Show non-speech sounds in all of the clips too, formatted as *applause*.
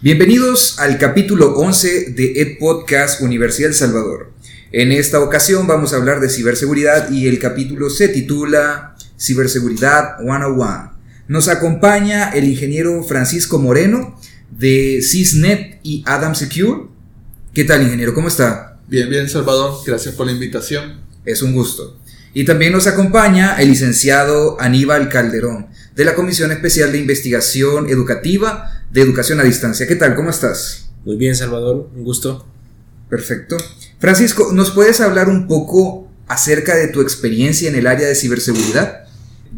Bienvenidos al capítulo 11 de Ed Podcast Universidad El Salvador. En esta ocasión vamos a hablar de ciberseguridad y el capítulo se titula Ciberseguridad 101. Nos acompaña el ingeniero Francisco Moreno de Cisnet y Adam Secure. ¿Qué tal, ingeniero? ¿Cómo está? Bien, bien, Salvador. Gracias por la invitación. Es un gusto. Y también nos acompaña el licenciado Aníbal Calderón, de la Comisión Especial de Investigación Educativa de Educación a Distancia. ¿Qué tal? ¿Cómo estás? Muy bien, Salvador. Un gusto. Perfecto. Francisco, ¿nos puedes hablar un poco acerca de tu experiencia en el área de ciberseguridad?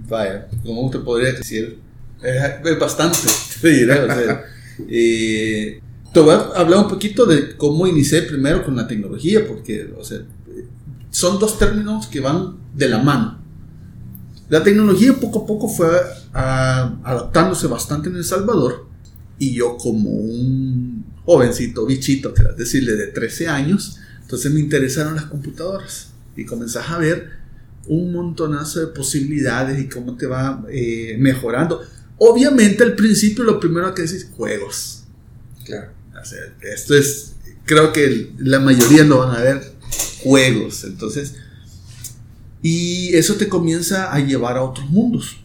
Vaya, como usted podría decir, es, bastante, *laughs* te diré. O sea, eh, te voy a hablar un poquito de cómo inicié primero con la tecnología, porque o sea, son dos términos que van de la mano. La tecnología poco a poco fue ah, adaptándose bastante en El Salvador y yo como un jovencito, bichito, querás decirle, de 13 años, entonces me interesaron las computadoras y comenzás a ver un montonazo de posibilidades y cómo te va eh, mejorando. Obviamente al principio lo primero que decís, juegos. Claro. esto es, creo que la mayoría lo van a ver, juegos. Entonces, y eso te comienza a llevar a otros mundos.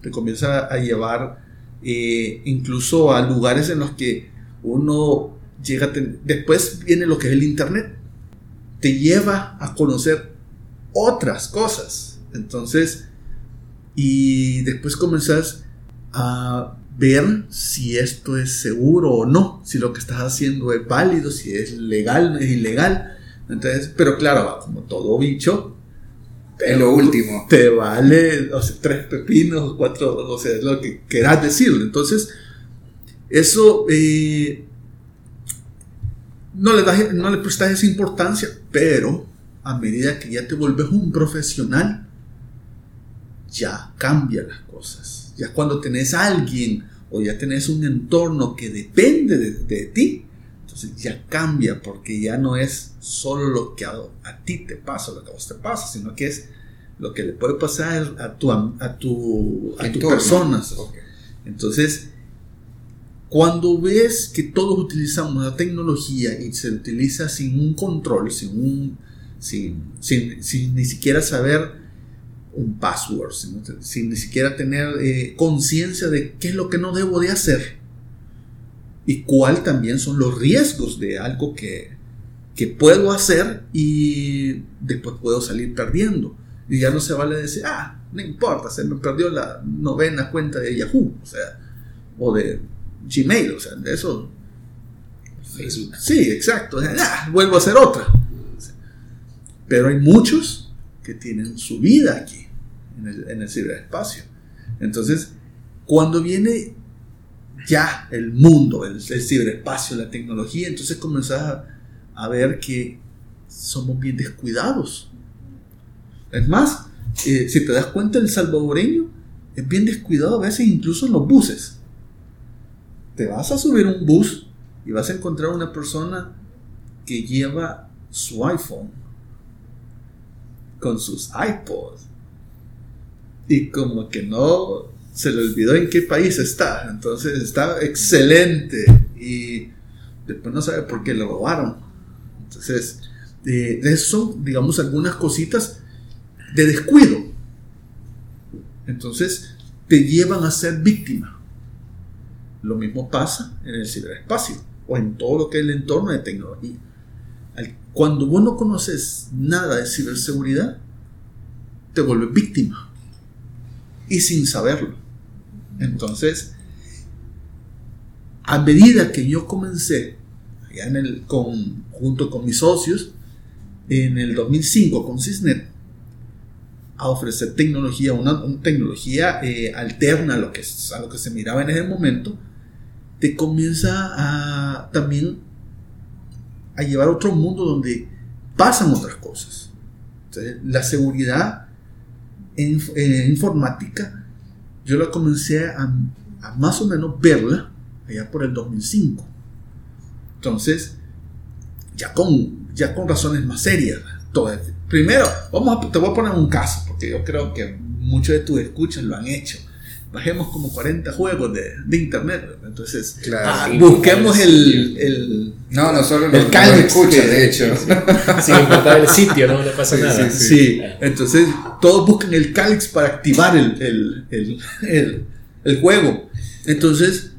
Te comienza a llevar eh, incluso a lugares en los que uno llega a. Después viene lo que es el Internet. Te lleva a conocer otras cosas. Entonces, y después comenzás a ver si esto es seguro o no, si lo que estás haciendo es válido, si es legal, es ilegal. Entonces, pero claro, como todo bicho, en lo último. Te vale, tres pepinos, cuatro, o sea, es lo que quieras decirle. Entonces, eso no, le no le prestas esa importancia, pero a medida que ya te vuelves un profesional, ya cambian las cosas. Ya cuando tenés a alguien o ya tenés un entorno que depende de, ti, entonces ya cambia porque ya no es solo lo que a, a, ti te pasa, lo que a vos te pasa, sino que es lo que le puede pasar a tu, a tu, a tus personas. Entonces, cuando ves que todos utilizamos la tecnología y se utiliza sin un control, sin, un, sin, sin, ni siquiera saber un password, sin, ni siquiera tener eh, conciencia de qué es lo que no debo de hacer y cuál también son los riesgos de algo que, que puedo hacer y después puedo salir perdiendo. Y ya no se vale decir, ah, no importa, se me perdió la novena cuenta de Yahoo, o sea, o de Gmail, o sea, de eso. Facebook. Sí, exacto. Ah, vuelvo a hacer otra. Pero hay muchos que tienen su vida aquí, en el, en el ciberespacio. Entonces, cuando viene ya el mundo, el, ciberespacio, la tecnología, entonces comenzás a, a ver que somos bien descuidados es más, eh, si te das cuenta, el salvadoreño es bien descuidado a veces, incluso en los buses. Te vas a subir un bus y vas a encontrar una persona que lleva su iPhone con sus iPods y como que no se le olvidó en qué país está. Entonces está excelente y después no sabe por qué lo robaron. Entonces, eh, eso son, digamos, algunas cositas de descuido. Entonces te llevan a ser víctima. Lo mismo pasa en el ciberespacio o en todo lo que es el entorno de tecnología. Cuando vos no conoces nada de ciberseguridad, te vuelves víctima y sin saberlo. Entonces, a medida que yo comencé, en el, con, junto con mis socios, en el 2005 con Cisnet, a ofrecer tecnología, una, tecnología eh, alterna a lo, que, a lo que se miraba en ese momento, te comienza a también a llevar a otro mundo donde pasan otras cosas. la seguridad en, informática, yo la comencé a, a, más o menos verla allá por el 2005. Entonces, ya con, ya con razones más serias. Primero, vamos a, te voy a poner un caso, porque yo creo que muchos de tus escuchas lo han hecho. Bajemos como 40 juegos de, de internet. ¿verdad? Entonces, Claro. ah, sí, busquemos sí. el, el- No, no solo El los escuchas, que- de hecho. Sin importar el sitio, ¿no? No pasa Sí, nada. sí, Sí, entonces todos buscan el Calix para activar el, el, el, el- el juego. Entonces,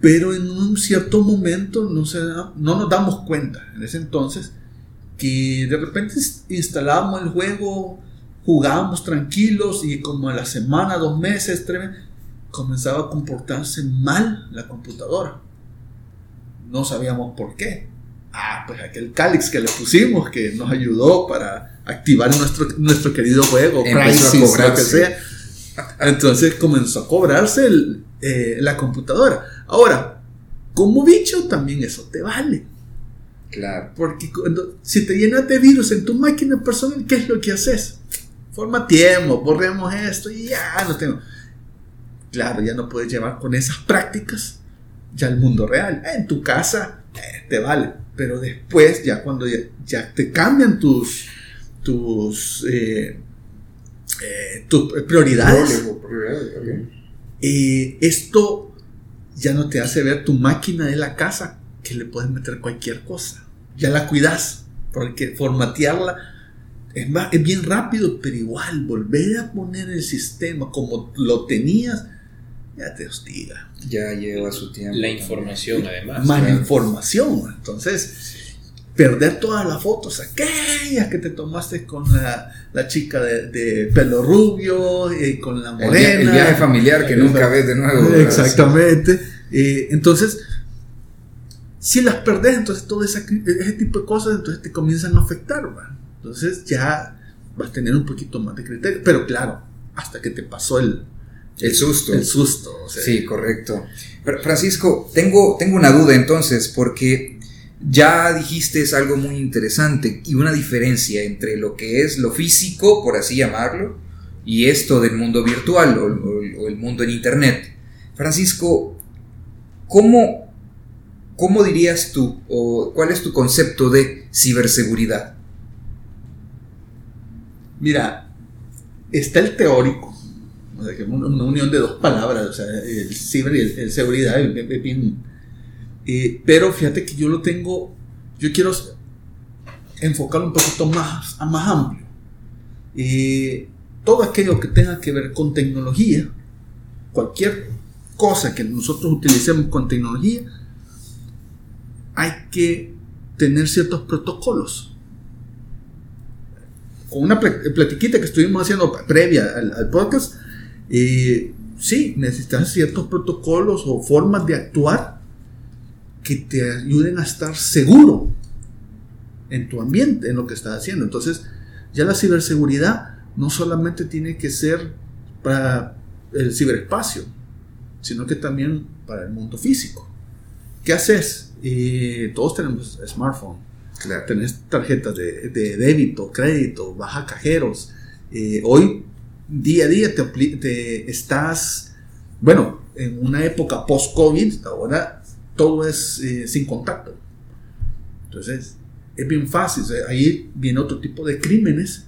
pero en un cierto momento no, se da- no nos damos cuenta en ese entonces que de repente instalábamos el juego, jugábamos tranquilos y como a la semana, dos meses, tres meses, comenzaba a comportarse mal la computadora. No sabíamos por qué. Ah, pues aquel Calix que le pusimos que nos ayudó para activar nuestro, nuestro querido juego, Empezó a Crysis, lo que cobrarse. sea. Entonces comenzó a cobrarse el, eh, la computadora. Ahora, como bicho también eso te vale. Claro. Porque cuando, si te llenas de virus en tu máquina personal, ¿qué es lo que haces? Formateemos, borremos esto y ya no tengo. Claro, ya no puedes llevar con esas prácticas ya al mundo real. En tu casa eh, te vale, pero después, ya cuando ya, ya te cambian tus, tus, eh, eh, tus prioridades, eh, esto ya no te hace ver tu máquina de la casa que le puedes meter cualquier cosa. Ya la cuidas, porque formatearla es, más- es bien rápido, pero igual volver a poner el sistema como lo tenías, ya te hostiga. Ya lleva su tiempo. La también. información, además. Más claro. información. Entonces, perder todas las fotos aquellas que te tomaste con la, la chica de, de pelo rubio y con la morena. el viaje familiar que nunca ves de nuevo. ¿verdad? Exactamente. Eh, entonces, si las perdés, entonces todo esa- ese tipo de cosas, entonces te comienzan a afectar. ¿va? Entonces ya vas a tener un poquito más de criterio. Pero claro, hasta que te pasó el, El susto. el susto. o sea, Sí, correcto. Pero, Francisco, tengo, tengo una duda entonces, porque ya dijiste es algo muy interesante y una diferencia entre lo que es lo físico, por así llamarlo, y esto del mundo virtual o, o- o el mundo en Internet. Francisco, ¿cómo, ¿cómo dirías tú o cuál es tu concepto de ciberseguridad? Mira, está el teórico, o sea, que una, unión de dos palabras, o sea, el ciber y el, seguridad, eh, pero fíjate que yo lo tengo, yo quiero enfocarlo un poquito más, más amplio. Eh, todo aquello que tenga que ver con tecnología, cualquier cosa que nosotros utilicemos con tecnología, hay que tener ciertos protocolos una pla- platiquita que estuvimos haciendo previa al, podcast, sí, necesitas ciertos protocolos o formas de actuar que te ayuden a estar seguro en tu ambiente, en lo que estás haciendo. Entonces, ya la ciberseguridad no solamente tiene que ser para el ciberespacio, sino que también para el mundo físico. ¿Qué haces? Todos tenemos smartphone Tenés tarjetas de, de débito, crédito, baja cajeros. Eh, hoy, día a día, te, estás, bueno, en una época post-COVID, ahora todo es eh, sin contacto. Entonces, es bien fácil. ahí viene otro tipo de crímenes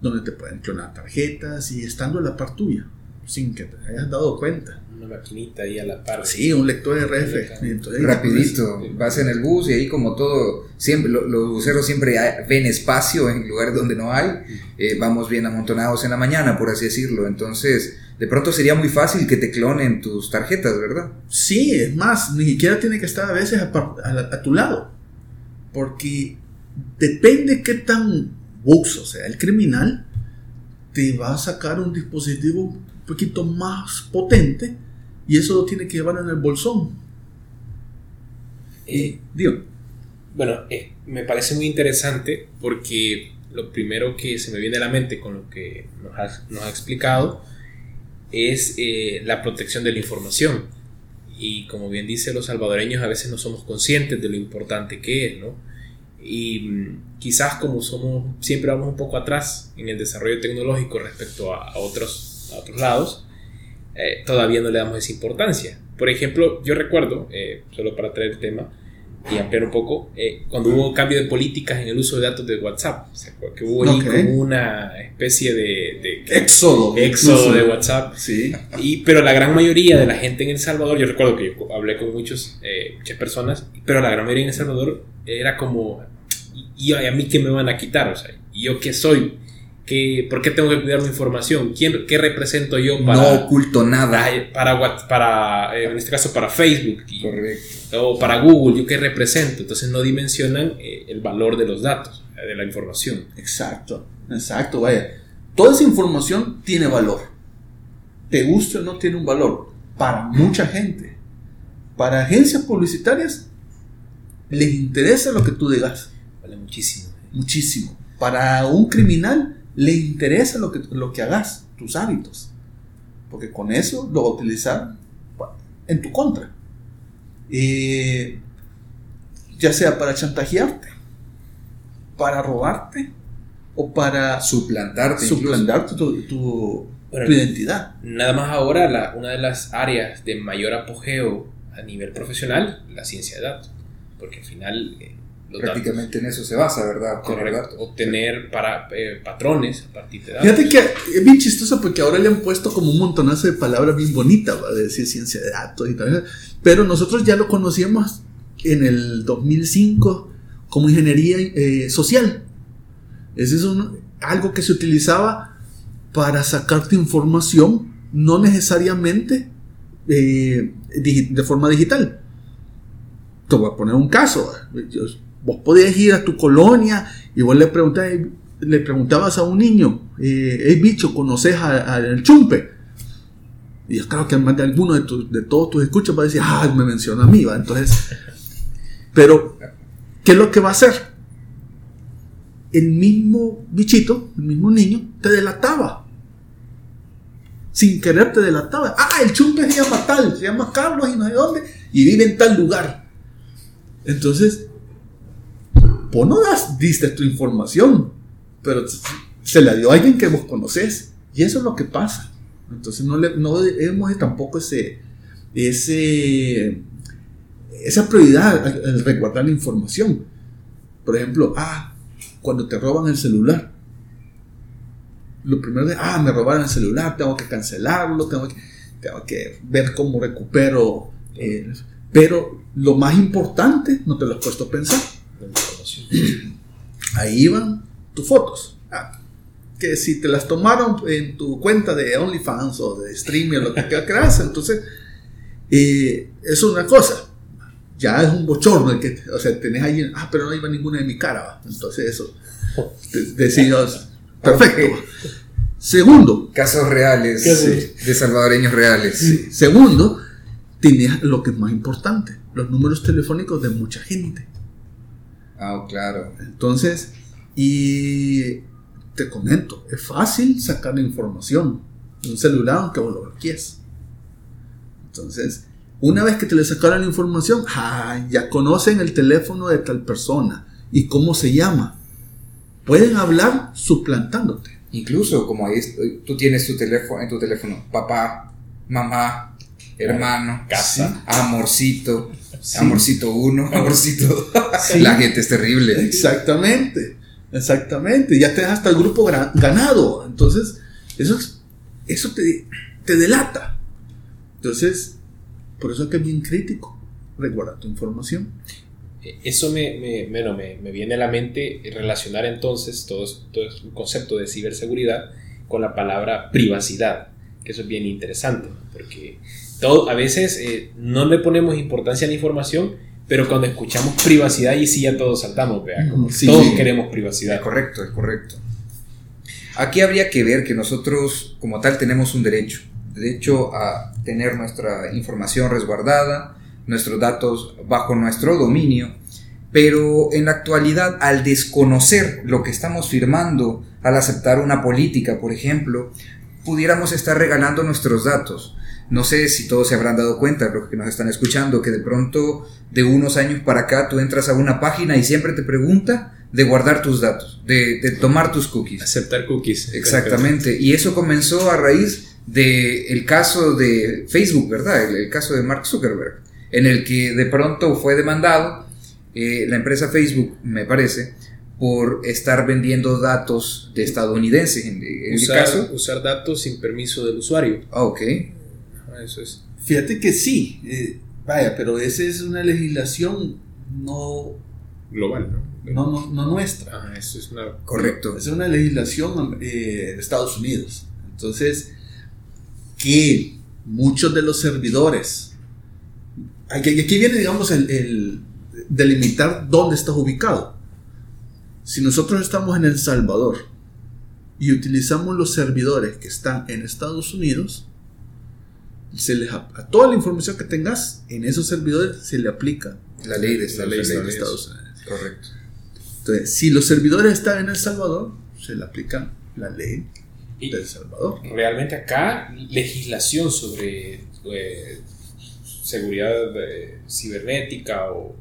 donde te pueden clonar tarjetas y estando a la par tuya, sin que te hayas dado cuenta. Una maquinita ahí a la par. Sí, un lector RF. entonces Rapidito, vas en el bus y ahí como todo, siempre lo- los buceros siempre ven espacio en lugares donde no hay, eh, vamos bien amontonados en la mañana, por así decirlo, entonces de pronto sería muy fácil que te clonen tus tarjetas, ¿verdad? Sí, es más, ni siquiera tiene que estar a veces a tu lado. Porque depende qué tan buxo sea el criminal, te va a sacar un dispositivo un poquito más potente y eso lo tiene que llevar en el bolsón. Eh, Digo, Bueno, eh, me parece muy interesante porque lo primero que se me viene a la mente con lo que nos ha explicado es eh, la protección de la información. Y como bien dice, los salvadoreños a veces no somos conscientes de lo importante que es, ¿no? Y mm, quizás como somos, siempre vamos un poco atrás en el desarrollo tecnológico respecto a, a otros, a otros lados, eh, todavía no le damos esa importancia. Por ejemplo, yo recuerdo, eh, solo para traer el tema, y ampliar un poco, eh, cuando hubo cambio de políticas en el uso de datos de WhatsApp, o sea, que hubo ahí como una especie de, de Éxodo. de WhatsApp. Sí. Y, pero la gran mayoría de la gente en El Salvador, yo recuerdo que yo hablé con muchos, muchas personas, pero la gran mayoría en El Salvador era como, ¿y y a mí qué me van a quitar? O sea, ¿y yo qué soy? ¿Qué, ¿Por qué tengo que cuidar mi información? ¿Quién, ¿Qué represento yo para, no oculto nada. para, para, eh, en este caso, para Facebook? Y- Correcto. o para Google, ¿yo qué represento? Entonces no dimensionan eh, el valor de los datos, de la información. Exacto, exacto, vaya. Toda esa información tiene valor. Te guste o no tiene un valor. Para mucha gente. Para agencias publicitarias les interesa lo que tú digas. Vale muchísimo. Muchísimo. Para un criminal le interesa lo que, lo que hagas, tus hábitos. Porque con eso lo va a utilizar en tu contra. Eh, ya sea para chantajearte, para robarte o para Suplantarte. incluso. suplantar tu, tu- Bueno, tu identidad. Nada más ahora, la- una de las áreas de mayor apogeo a nivel profesional, la ciencia de datos. Porque al final eh, datos, Prácticamente en eso se basa, ¿verdad? Obtener correcto, obtener para, eh, patrones a partir de datos. Fíjate que es bien chistoso porque ahora le han puesto como un montonazo de palabras bien bonitas, ¿va? de decir ciencia de datos y tal. Pero nosotros ya lo conocíamos en el 2005 como ingeniería eh, social. Ese es un- algo que se utilizaba para sacarte información, no necesariamente eh, de forma digital. Te voy a poner un caso. Yo- Vos podías ir a tu colonia y vos le preguntabas, le preguntabas a un niño, eh, bicho, ¿conoces al chumpe? Y yo creo que más de alguno de, tus- de todos tus escuchas va a decir, ah, me menciona a mí, ¿va? Entonces, pero, ¿qué es lo que va a hacer? El mismo bichito, el mismo niño, te delataba. Sin querer te delataba. Ah, el chumpe se llama tal, se llama Carlos y no sé dónde, y vive en tal lugar. Entonces, no das, diste tu información, pero se la dio a alguien que vos conocés. Y eso es lo que pasa. Entonces no, le, no debemos de tampoco ese, ese, esa prioridad al resguardar la información. Por ejemplo, ah, cuando te roban el celular. Lo primero es, ah, me robaron el celular, tengo que cancelarlo, tengo que, tengo que ver cómo recupero. eh, pero lo más importante, no te lo has puesto a pensar información. *clears throat* ahí van tus fotos. Ah, que si te las tomaron en tu cuenta de OnlyFans o de Stream o lo que *laughs* creas, entonces eh, es una cosa. Ya es un bochorno el que, o sea, tenés ahí, ah, pero no iba ninguna de mi cara, va. entonces eso, de- decías, *laughs* perfecto. Segundo, Casos reales de salvadoreños reales. sí, segundo, tenías lo que es más importante, los números telefónicos de mucha gente. Ah, claro. Entonces, y te comento, es fácil sacar la información de un celular aunque vos lo bloquees. Entonces, una vez que te le sacaron la información, ah, ya conocen el teléfono de tal persona y cómo se llama. Pueden hablar suplantándote. Incluso como ahí tú tienes tu teléfono en tu teléfono, papá, mamá, hermano, Casa. amorcito, Sí. amorcito uno, amorcito. Sí. La gente es terrible. Exactamente, exactamente. Ya te hasta el grupo ganado. Entonces, eso, es- eso te, te delata. Entonces, por eso es que es bien crítico resguardar tu información. Eh, Eso me, me, bueno, me, me viene a la mente relacionar entonces todo, todo un concepto de ciberseguridad con la palabra privacidad, que eso es bien interesante, ¿no? porque todo, a veces eh, no le ponemos importancia a la información, pero cuando escuchamos privacidad y sí ya todos saltamos, vea, como Sí, todos sí. queremos Es privacidad. correcto, es correcto. Aquí habría que ver que nosotros como tal tenemos un derecho, derecho a tener nuestra información resguardada, nuestros datos bajo nuestro dominio, pero en la actualidad al desconocer lo que estamos firmando, al aceptar una política, por ejemplo, pudiéramos estar regalando nuestros datos. No sé si todos se habrán dado cuenta, los que nos están escuchando, que de pronto de unos años para acá tú entras a una página y siempre te pregunta de guardar tus datos, de, de tomar tus cookies. Aceptar cookies. Exactamente. Y eso comenzó a raíz del caso de Facebook, ¿verdad? El, el caso de Mark Zuckerberg, en el que de pronto fue demandado eh, la empresa Facebook, me parece, por estar vendiendo datos de estadounidenses. En, en usar, el caso. usar datos sin permiso del usuario. Ah, ok. Eso es. Fíjate que sí, eh, vaya, pero esa es una legislación no, Global, ¿no? no, no, no nuestra. Ah, eso es una. Correcto. Es una legislación eh, de Estados Unidos. Entonces, que muchos de los servidores, aquí, aquí viene, digamos, el, el delimitar dónde estás ubicado. Si nosotros estamos en El Salvador y utilizamos los servidores que están en Estados Unidos, se les, a toda la información que tengas en esos servidores se le aplica La ley de la ley Estados de Unidos. Estados Unidos. Correcto. Entonces, si los servidores están en El Salvador, se le aplica la ley Y de El Salvador. realmente acá, legislación sobre eh, seguridad eh, cibernética o,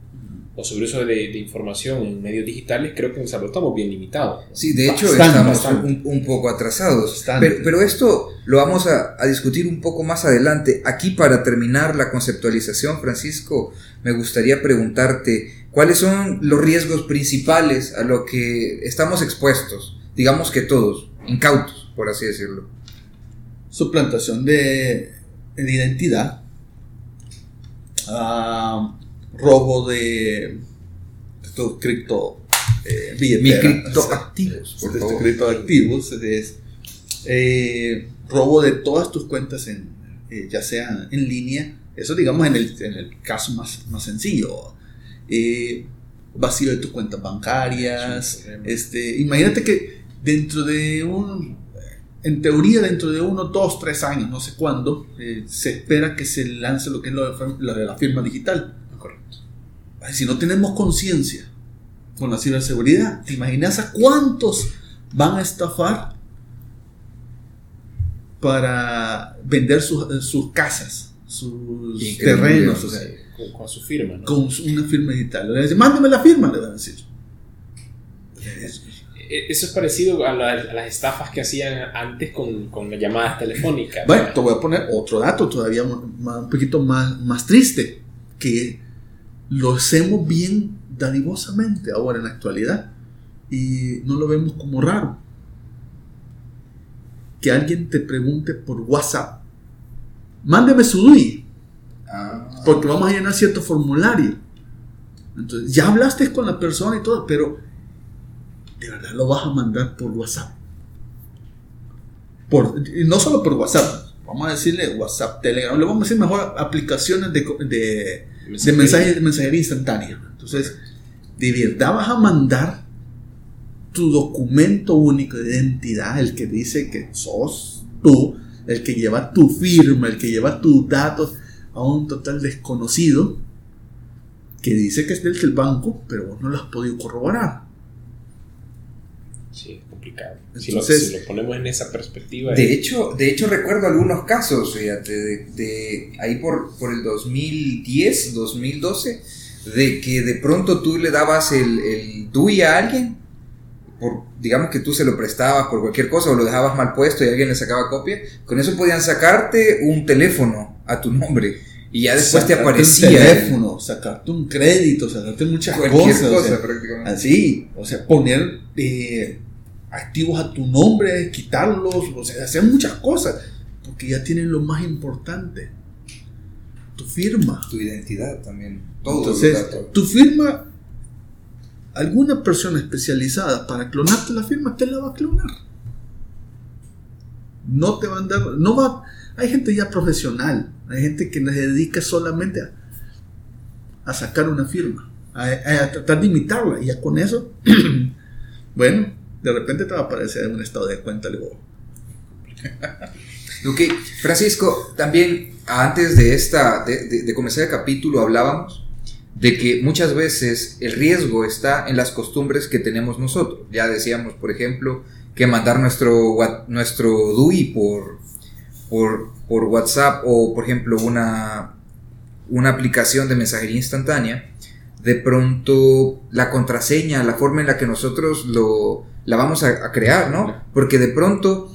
o sobre uso de, de información en medios digitales, creo que en Salvador estamos bien limitados. Sí, de hecho Bastante, estamos bastante. un, un poco atrasados. Pero, pero esto lo vamos a, a discutir un poco más adelante. Aquí para terminar la conceptualización, Francisco, me gustaría preguntarte cuáles son los riesgos principales a lo que estamos expuestos, digamos que todos, incautos, por así decirlo. suplantación de, de identidad, ah, robo de, tu cripto eh, Mis billetera, criptoactivos, por de tus favor. criptoactivos, es, eh, robo de todas tus cuentas, en, eh, ya sea en línea, eso digamos en el, en el caso más, más sencillo, eh, vacío de tus cuentas bancarias, este, imagínate que dentro de un, en teoría dentro de uno, dos, tres años, no sé cuándo, eh, se espera que se lance lo que es lo de, lo de la firma digital. Correcto. Si no tenemos conciencia con la ciberseguridad, ¿te imaginas a cuántos van a estafar para vender sus, sus casas, sus terrenos? o sea, Sí, con, con su firma, ¿no? con una firma digital. Le dicen, mándeme la firma, le van a decir. Eh, Eso es parecido a, la- a las estafas que hacían antes con, con las llamadas telefónicas. Bueno, te voy a poner otro dato todavía un poquito más, más triste, que lo hacemos bien dadivosamente ahora en la actualidad y no lo vemos como raro. Que alguien te pregunte por WhatsApp, mándeme su DUI, Ah, porque vamos a llenar cierto formulario. Entonces, ya hablaste con la persona y todo, pero de verdad lo vas a mandar por WhatsApp. Por, y no solo por WhatsApp, vamos a decirle WhatsApp, Telegram, le vamos a decir mejor aplicaciones de, de, de mensaje, de mensajería instantánea. Entonces, de verdad vas a mandar tu documento único de identidad, el que dice que sos tú, el que lleva tu firma, el que lleva tus datos a un total desconocido que dice que es del banco, pero vos no lo has podido corroborar. Sí, Si, lo, Entonces- si lo ponemos en esa perspectiva. De hecho, de hecho recuerdo algunos casos, fíjate, de, de ahí por, por el 2010, 2012, de que de pronto tú le dabas el, el DUI a alguien, por, digamos que tú se lo prestabas por cualquier cosa o lo dejabas mal puesto y alguien le sacaba copia, con eso podían sacarte un teléfono a tu nombre y ya después te Sacarte aparecía un teléfono, sacarte un crédito, sacarte muchas cualquier cosas. o cosa sea, prácticamente. así, o sea, poner eh, activos a tu nombre, quitarlos, o sea, hacer muchas cosas, porque ya tienen lo más importante, tu firma. Tu identidad también, Entonces, tu firma, alguna persona especializada para clonarte la firma te la va a clonar. No te va a dar, no va, hay gente ya profesional, hay gente que se dedica solamente a, a sacar una firma, a, a- a tratar de imitarla, y ya con eso, *clears throat* bueno, de repente te va a aparecer en un estado de cuenta luego. Ok, Francisco, también antes de, esta, de, de- de comenzar el capítulo hablábamos de que muchas veces el riesgo está en las costumbres que tenemos nosotros. Ya decíamos, por ejemplo, que mandar nuestro, nuestro DUI por, por, por WhatsApp o, por ejemplo, una, una aplicación de mensajería instantánea, de pronto la contraseña, la forma en la que nosotros lo, la vamos a, a crear, ¿no? Porque de pronto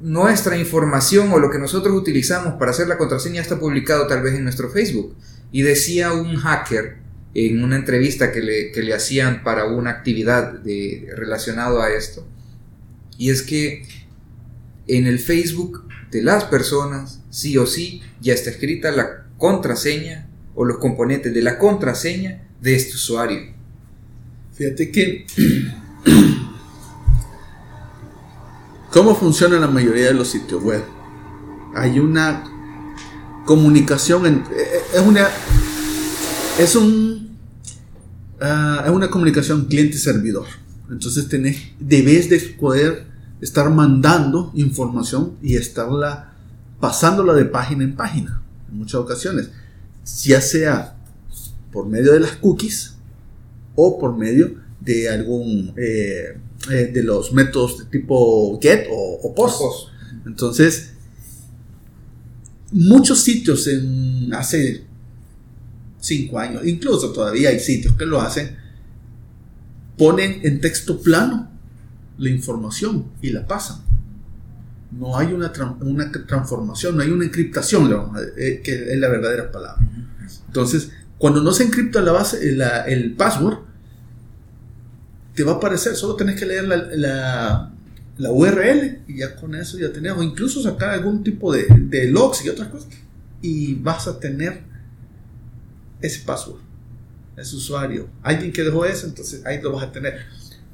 nuestra información o lo que nosotros utilizamos para hacer la contraseña está publicado tal vez en nuestro Facebook. Y decía un hacker en una entrevista que le, que le hacían para una actividad de, relacionado a esto. Y es que en el Facebook de las personas, sí o sí, ya está escrita la contraseña o los componentes de la contraseña de este usuario. Fíjate que *clears throat* ¿Cómo funciona la mayoría de los sitios web? Hay una comunicación, en, eh, es una, es un, ah, es una comunicación cliente-servidor. Entonces tenés, debes de poder estar mandando información y estarla pasándola de página en página en muchas ocasiones, ya sea por medio de las cookies o por medio de algún eh, eh, de los métodos de tipo get o, post. Entonces, muchos sitios en hace cinco años, incluso todavía hay sitios que lo hacen, ponen en texto plano la información y la pasan. No hay una, una transformación, no hay una encriptación, eh, que es la verdadera palabra. Entonces, cuando no se encripta la base, el password, te va a aparecer, solo tenés que leer la, la, URL y ya con eso ya tenés, o incluso sacar algún tipo de, de logs y otras cosas, y vas a tener ese password, ese usuario. Alguien que dejó eso, entonces ahí lo vas a tener.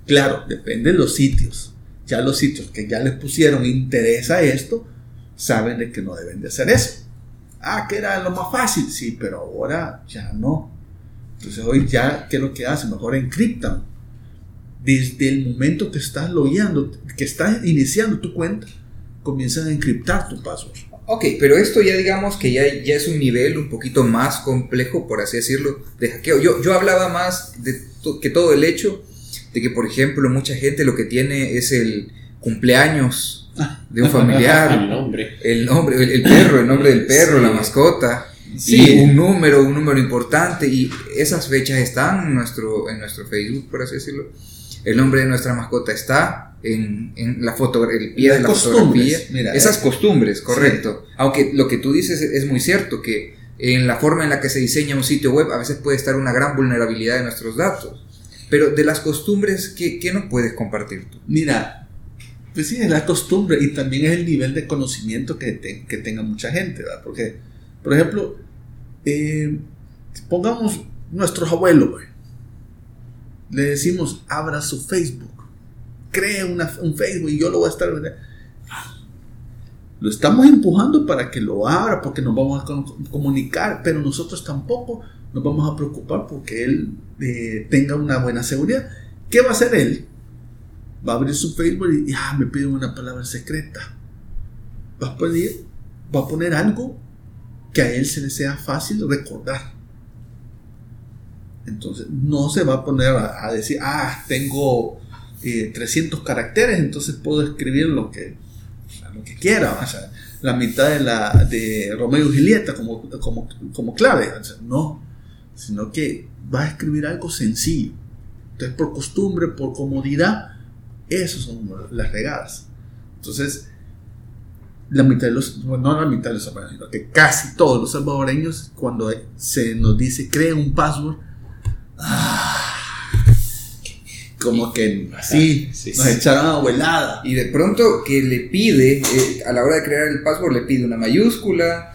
Claro, depende de los sitios. Ya los sitios que ya les pusieron interés a esto, saben de que no deben de hacer eso. Ah, que era lo más fácil, sí, pero ahora ya no. Entonces hoy ya, ¿qué es lo que hacen? Mejor encriptan desde el momento que estás logueando, que estás iniciando tu cuenta, comienzan a encriptar tu password. Ok, pero esto ya digamos que ya, ya es un nivel un poquito más complejo, por así decirlo, de hackeo. Yo, yo hablaba más de que todo el hecho de que, por ejemplo, mucha gente lo que tiene es el cumpleaños de un familiar. *laughs* el nombre. El nombre, el, perro, el nombre del perro, la mascota. Sí. Y un número, un número importante. Y esas fechas están en nuestro, en nuestro Facebook, por así decirlo el nombre de nuestra mascota está en, en la foto, el pie de la fotografía. Esas costumbres, correcto. Aunque lo que tú dices es muy cierto, que en la forma en la que se diseña un sitio web a veces puede estar una gran vulnerabilidad de nuestros datos. Pero de las costumbres, ¿qué, qué nos puedes compartir tú? Mira, pues sí, es la costumbre y también es el nivel de conocimiento que, que tenga mucha gente, ¿verdad? Porque, por ejemplo, eh, pongamos nuestros abuelos, güey le decimos, abra su Facebook, cree un Facebook y yo lo voy a estar... Lo estamos empujando para que lo abra, porque nos vamos a comunicar, pero nosotros tampoco nos vamos a preocupar porque él eh, tenga una buena seguridad. ¿Qué va a hacer él? Va a abrir su Facebook y ah, me pide una palabra secreta. Va a, poner, va a poner algo que a él se le sea fácil recordar. Entonces, no se va a poner a, decir, ah, tengo 300 eh, caracteres, entonces puedo escribir lo que, lo que quiera. O sea, la mitad de, la, de Romeo y Julieta como, como, como clave. no, sino que va a escribir algo sencillo. Entonces, por costumbre, por comodidad, esas son las regadas. Entonces, la mitad de los, no la mitad de los salvadoreños, sino que casi todos los salvadoreños, cuando se nos dice crea un password, como que sí, nos echaron abuelada. Y de pronto que le pide, eh, a la hora de crear el password, le pide una mayúscula,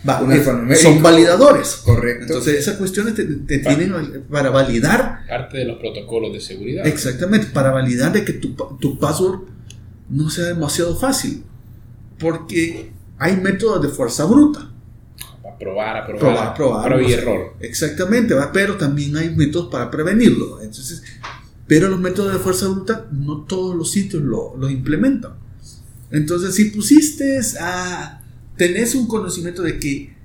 Son validadores. Correcto. Entonces esas cuestiones te, tienen para validar. Parte de los protocolos de seguridad. Exactamente, para validar de que tu, tu password no sea demasiado fácil. Porque hay métodos de fuerza bruta probar, a probar, probar, y error. Exactamente, pero también hay métodos para prevenirlo. Entonces, pero los métodos de fuerza bruta no todos los sitios lo, lo implementan. Entonces, si pusiste a... tenés un conocimiento de que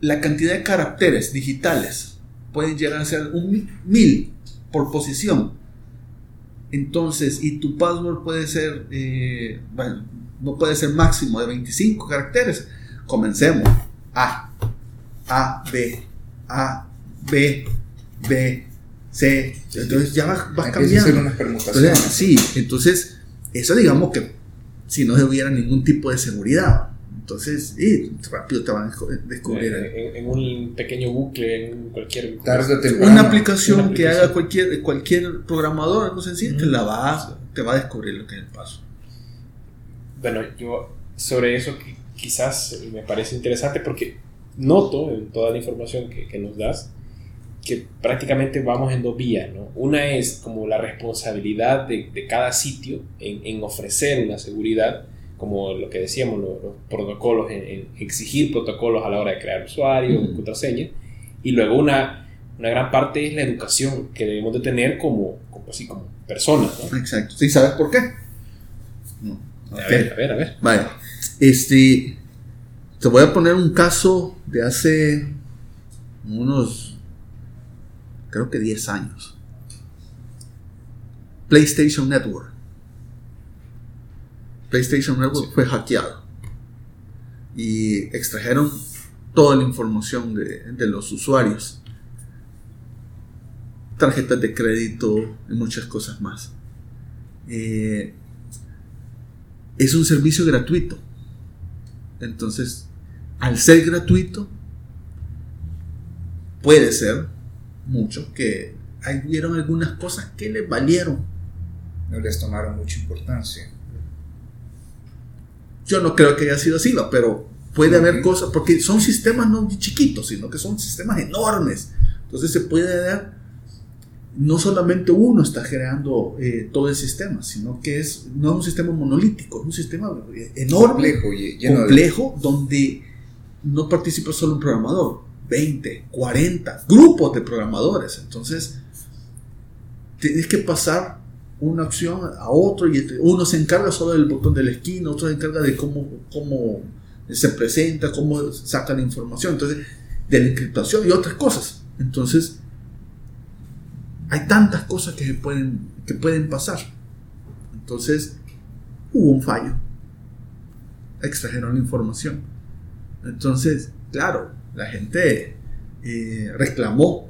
la cantidad de caracteres digitales pueden llegar a ser un mil por posición. Entonces, y tu password puede ser, eh, no puede ser máximo de 25 caracteres. Comencemos. A, A, B, A, B, B, C. Entonces ya vas, vas cambiando. unas permutaciones. sí, entonces eso digamos que si no hubiera ningún tipo de seguridad. Entonces, y rápido te van a descu- descubrir. Eh, en, en un pequeño bucle, en cualquier. Tarde temprano. una aplicación una que aplicación. haga cualquier, cualquier programador, algo sencillo, te, la va, a- te va a descubrir lo que es el paso. Bueno, yo sobre eso qui- quizás me parece interesante porque noto en toda la información que, que nos das que prácticamente vamos en dos vías, ¿no? Una es como la responsabilidad de, de cada sitio en, en ofrecer una seguridad, como lo que decíamos, los, los protocolos, en, en exigir protocolos a la hora de crear usuarios, contraseñas, y luego una, una gran parte es la educación que debemos de tener como, como, así, como personas, ¿no? Exacto. ¿Sí sabes por qué? No. A ver, a ver, a ver. Vale. Este. Te voy a poner un caso de hace unos. Creo que 10 años. PlayStation Network. PlayStation Network fue hackeado. Y extrajeron toda la información de, de los usuarios. Tarjetas de crédito y muchas cosas más. Eh, es un servicio gratuito. Entonces, al ser gratuito, puede ser mucho que hay vieron algunas cosas que les valieron. No les tomaron mucha importancia. Yo no creo que haya sido así, ¿va? pero puede haber cosas, porque son sistemas no chiquitos, sino que son sistemas enormes. Entonces se puede dar, no solamente uno está creando eh, todo el sistema, sino que es, no es un sistema monolítico, es un sistema eh, enorme. Complejo lleno de. complejo donde no participa solo un programador, 20, 40 grupos de programadores. Entonces, tienes que pasar una opción a otro y uno se encarga solo del botón de la esquina, otro se encarga de cómo, cómo se presenta, cómo saca la información, entonces, de la encriptación y otras cosas. Entonces, hay tantas cosas que, pueden, que pueden pasar. Entonces, hubo un fallo. Extrajeron la información. Entonces, claro, la gente eh, reclamó,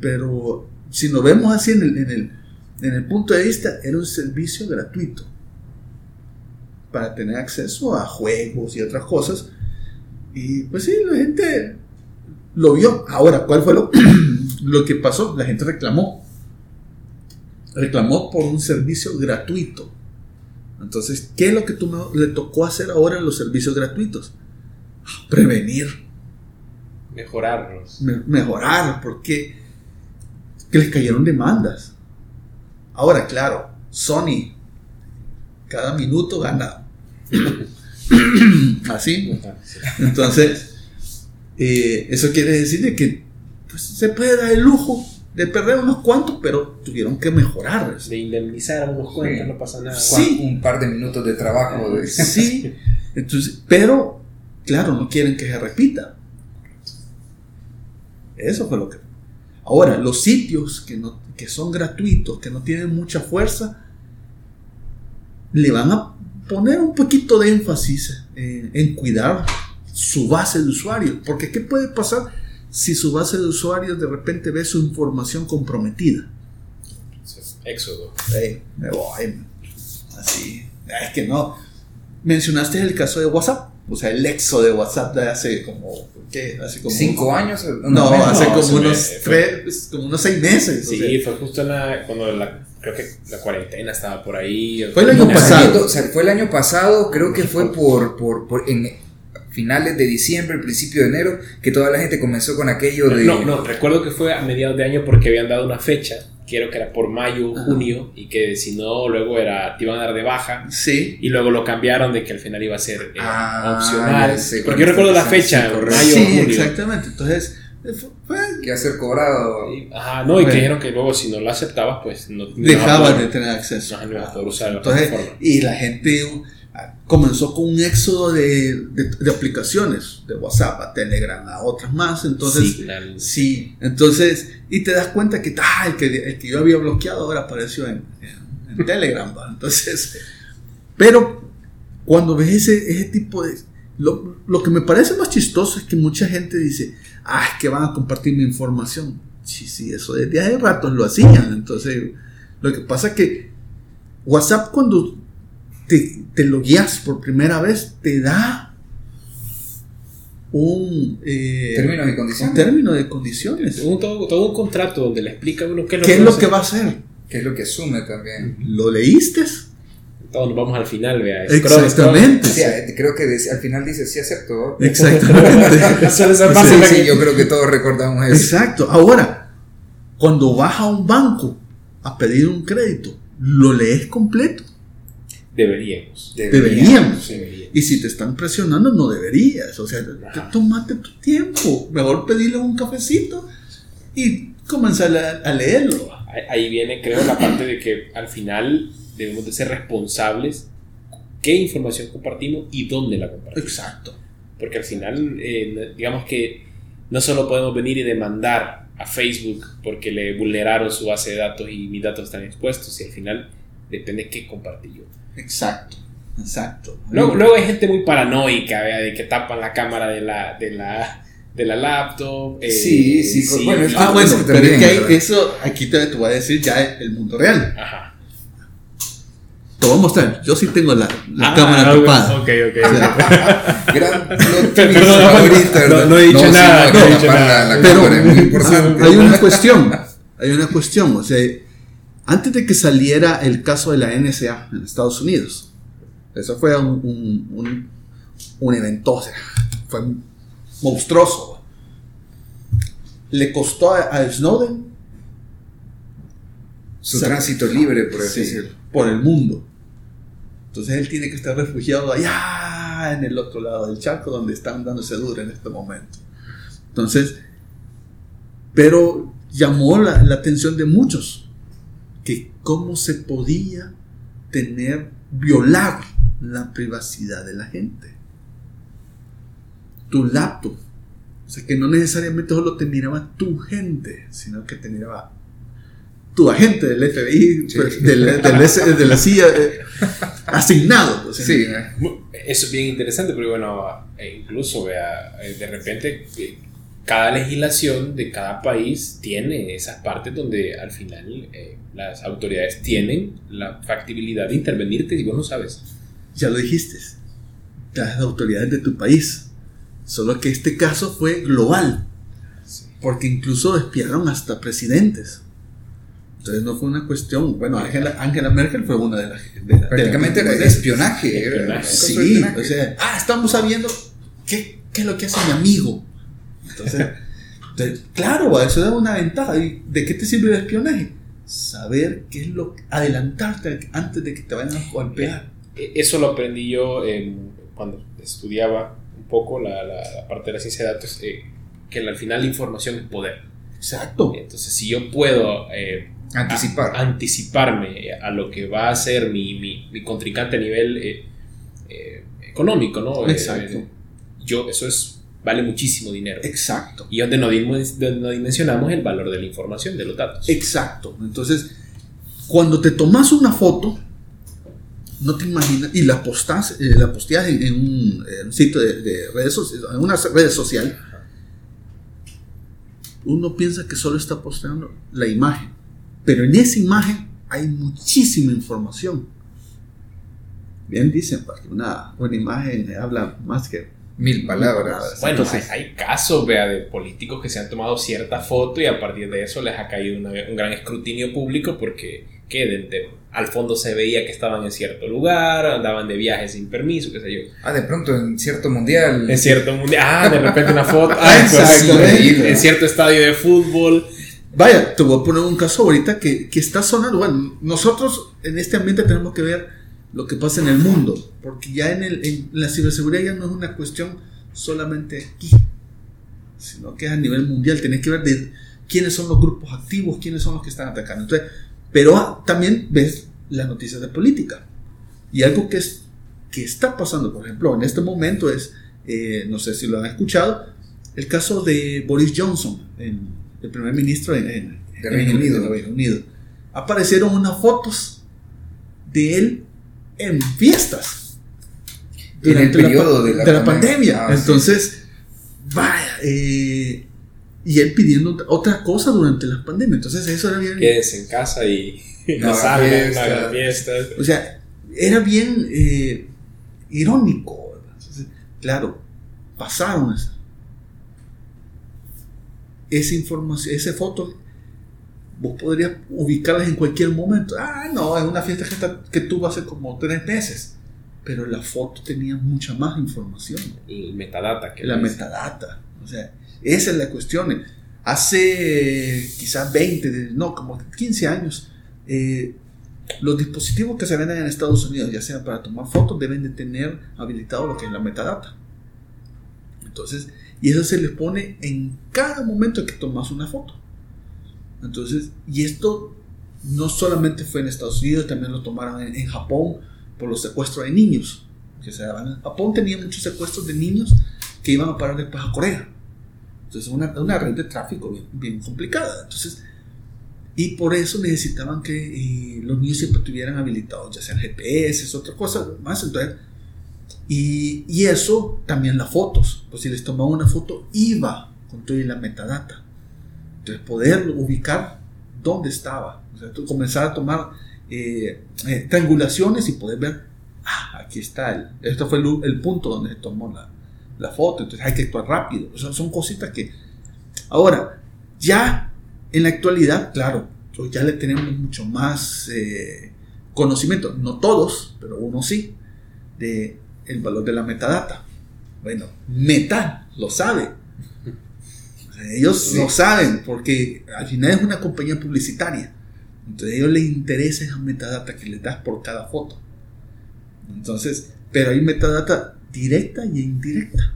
pero si nos vemos así en el, en, el, en el punto de vista, era un servicio gratuito para tener acceso a juegos y otras cosas. Y pues sí, la gente lo vio. Ahora, ¿cuál fue lo, *clears throat* lo que pasó? La gente reclamó. Reclamó por un servicio gratuito. Entonces, ¿qué es lo que tú le tocó hacer ahora en los servicios gratuitos? Prevenir, Mejorarlos. me- mejorar, porque que les cayeron demandas. Ahora, claro, Sony cada minuto gana. *coughs* Así. Entonces, eh, eso quiere decir de que pues, se puede dar el lujo de perder unos cuantos, pero tuvieron que mejorar. De indemnizar a unos cuantos, Sí. no pasa nada. Sí. Un par de minutos de trabajo. de- Sí, *laughs* entonces, pero claro, no quieren que se repita. Eso fue lo que. Ahora, los sitios que, no, que son gratuitos, que no tienen mucha fuerza, le van a poner un poquito de énfasis en, en cuidar su base de usuarios. Porque, ¿qué puede pasar si su base de usuarios de repente ve su información comprometida? Éxodo. Me voy. man. Así. Es que no. Mencionaste el caso de WhatsApp. O sea, el exo de WhatsApp de hace como. ¿Qué? Hace como. ¿Cinco años? No, hace no, como unos fue- tres, como unos seis meses. o Sí, sea. fue justo en la, cuando la, creo que la cuarentena estaba por ahí. Fue el año pasado. O sea, fue el año pasado, creo que fue por, por, por en finales de diciembre, principio de enero, que toda la gente comenzó con aquello de... No, no, recuerdo que fue a mediados de año porque habían dado una fecha, creo que era por mayo, Ajá. junio, y que si no, luego era, te iban a dar de baja. Sí. Y luego lo cambiaron de que al final iba a ser eh, Ah, opcional. sé, Porque yo recuerdo la sí, fecha, sí, mayo, sí, junio. exactamente. Entonces, fue- que hacer cobrado. Y- Ajá, no, y que dijeron que luego si no lo aceptabas, pues no no a dejaban de tener acceso. Ajá, no ibas a poder usar la Entonces, plataforma. y la gente uh, comenzó con un éxodo de, de- de aplicaciones, de WhatsApp a Telegram, a otras más. Entonces. Sí, entonces, y te das cuenta que, ah, el que, el que yo había bloqueado ahora apareció en, en- en Telegram, ¿va? entonces, pero cuando ves ese, ese tipo de... Lo, lo que me parece más chistoso es que mucha gente dice, ah, es que van a compartir mi información. Sí, sí, eso desde hace rato lo hacían, entonces, lo que pasa es que WhatsApp cuando te, te lo guías por primera vez, te da un, eh, Términos y condiciones. un término de condiciones. Un- todo, todo un contrato donde le explica a uno qué es lo ¿Qué que es lo va a que hacer. va a hacer? Que es lo que asume también. ¿Lo leíste? Todos nos vamos al final, vea. Exactamente. Sí, eh, creo que al final dice sí acepto. Exactamente. *laughs* Sí, yo creo que todos recordamos eso. Exacto. Ahora, cuando vas a un banco a pedir un crédito, ¿lo lees completo? Deberíamos. Deberíamos. Deberíamos. Y si te están presionando, no deberías. O sea, te- Ajá. tómate tu tiempo. Mejor pedirle un cafecito y comenzar a, a leerlo. Ahí- Ahí viene, creo, la parte de que al final debemos de ser responsables qué información compartimos y dónde la compartimos. Exacto. Porque al final, eh, digamos que no solo podemos venir y demandar a Facebook porque le vulneraron su base de datos y mis datos están expuestos, y al final depende qué compartí yo. Exacto. Exacto. Luego, luego hay gente muy paranoica, ¿vea? de que tapan la cámara de la, de la, de la laptop. eh, Sí, sí, bueno, es- Ah, bueno, pero también, es que hay- eso aquí te, te voy a decir ya el mundo real. Ajá. Te voy a mostrar. Yo sí tengo la, la Ah, cámara ok, tapada. Ok, ok. *laughs* Gran *laughs* Perdón, ahorita, no, ¿verdad? no he dicho sí, nada, no he dicho nada. La, la Pero- cámara, es muy importante. Hay una *laughs* cuestión. Hay una cuestión. O sea, antes de que saliera el caso de la NSA en Estados Unidos, eso fue un, un, un, un evento, o sea, fue monstruoso. Le costó a, a Snowden Su tránsito libre, por así Sí, decirlo. por el mundo. Entonces él tiene que estar refugiado allá en el otro lado del charco donde están dándose duro en este momento. Entonces, pero llamó la, la atención de muchos que cómo se podía tener, violar la privacidad de la gente. Tu laptop. O sea, que no necesariamente solo te miraba tu gente, sino que te miraba tu agente del FBI, Sí. del- del S- de la CIA eh, asignado. pues, Sí. Eso es bien interesante, pero bueno, eh, incluso vea, eh, de repente eh, cada legislación de cada país tiene esas partes donde al final eh, las autoridades tienen la factibilidad de intervenirte y vos no sabes. Ya lo dijiste. Las autoridades de tu país. Solo que este caso fue global. Porque incluso espiaron hasta presidentes. Entonces no fue una cuestión. Bueno, Angela, Angela Merkel fue una de las. de la- Prácticamente de era las- espionaje. de Sí, espionaje. o sea, ah, estamos sabiendo qué, qué es lo que hace mi amigo. Entonces, entonces, claro, eso da una ventaja. ¿Y ¿De qué te sirve el espionaje? Saber qué es lo adelantarte antes de que te vayan a golpear. Eh, Eso lo aprendí yo eh, cuando estudiaba un poco la, la- la parte de la ciencia de datos, eh, que al final la información es poder. Exacto. Entonces, si yo puedo eh, Anticipar. a- anticiparme a lo que va a ser mi, mi, mi contrincante a nivel eh, económico, ¿no? Exacto. yo, eso es, vale muchísimo dinero. Exacto. Y donde no, donde no dimensionamos el valor de la información, de los datos. Exacto. Entonces, cuando te tomas una foto, no te imaginas, y la postas, eh, la posteas en, en un, en un sitio de, de redes sociales, en una red social, uno piensa que solo está posteando la imagen, pero en esa imagen hay muchísima información. Bien dicen, para que una, una imagen habla más que Mil palabras. Bueno, Entonces- hay, hay casos vea, de políticos que se han tomado cierta foto y a partir de eso les ha caído una- un gran escrutinio público porque que de- de- al fondo se veía que estaban en cierto lugar, andaban de viaje sin permiso, qué sé yo. Ah, de pronto en cierto mundial. En cierto mundial, ah, de repente una foto, *laughs* ah, Exacto, en cierto estadio de fútbol. Vaya, te voy a poner un caso ahorita que, que está sonando. Bueno, nosotros en este ambiente tenemos que ver lo que pasa en el mundo, porque ya en, el, en la ciberseguridad ya no es una cuestión solamente aquí, sino que es a nivel mundial. Tienes que ver de quiénes son los grupos activos, quiénes son los que están atacando. Entonces, pero ah, también ves las noticias de política. Y algo que, es, que está pasando, por ejemplo, en este momento es, eh, no sé si lo han escuchado, el caso de Boris Johnson, en- el primer ministro en, en- Reino en- de Reino Unido. Aparecieron unas fotos de él en fiestas. En el la periodo pa- de la pandemia. pandemia. Ah, sí. Entonces, vaya, eh, y él pidiendo otra- cosa durante la pandemia. Entonces, eso era bien. Quédense en casa y *laughs* No no salgan, no fiestas. hagan fiestas. O sea, era bien eh, irónico. claro, pasaron. eso. esa información, esa foto, vos podrías ubicarlas en cualquier momento. Ah, no, es una fiesta que, está- que tuvo hace como tres meses. Pero la foto tenía mucha más información. El metadata que La metadata. O sea, esa es la cuestión. Hace quizás 20, de- no, como 15 años, eh, los dispositivos que se venden en Estados Unidos, ya sea para tomar fotos, deben de tener habilitado lo que es la metadata. Entonces, y eso se les pone en cada momento que tomas una foto. Entonces, y esto no solamente fue en Estados Unidos, también lo tomaron en, en Japón por los secuestros de niños. Que se daban. Japón tenía muchos secuestros de niños que iban a parar después a Corea. Entonces, una, una red de tráfico bien, bien complicada. Entonces, y por eso necesitaban que eh, los niños siempre estuvieran habilitados, ya sean GPS, es otra cosa más. Entonces, y, y eso también las fotos. Pues si les tomaba una foto, iba con toda la metadata. Entonces, poder ubicar dónde estaba. O sea, comenzar a tomar eh, eh, triangulaciones y poder ver, ah, aquí está, el, esto fue el, punto donde se tomó la, la foto. Entonces, hay que actuar rápido. O son cositas que. Ahora, ya en la actualidad, claro, ya le tenemos mucho más eh, conocimiento, no todos, pero uno sí, de valor de la metadata. Bueno, Meta lo sabe. Ellos Sí. lo saben porque al final es una compañía publicitaria. Entonces a ellos les interesa esa metadata que les das por cada foto. Entonces, pero hay metadata directa y indirecta.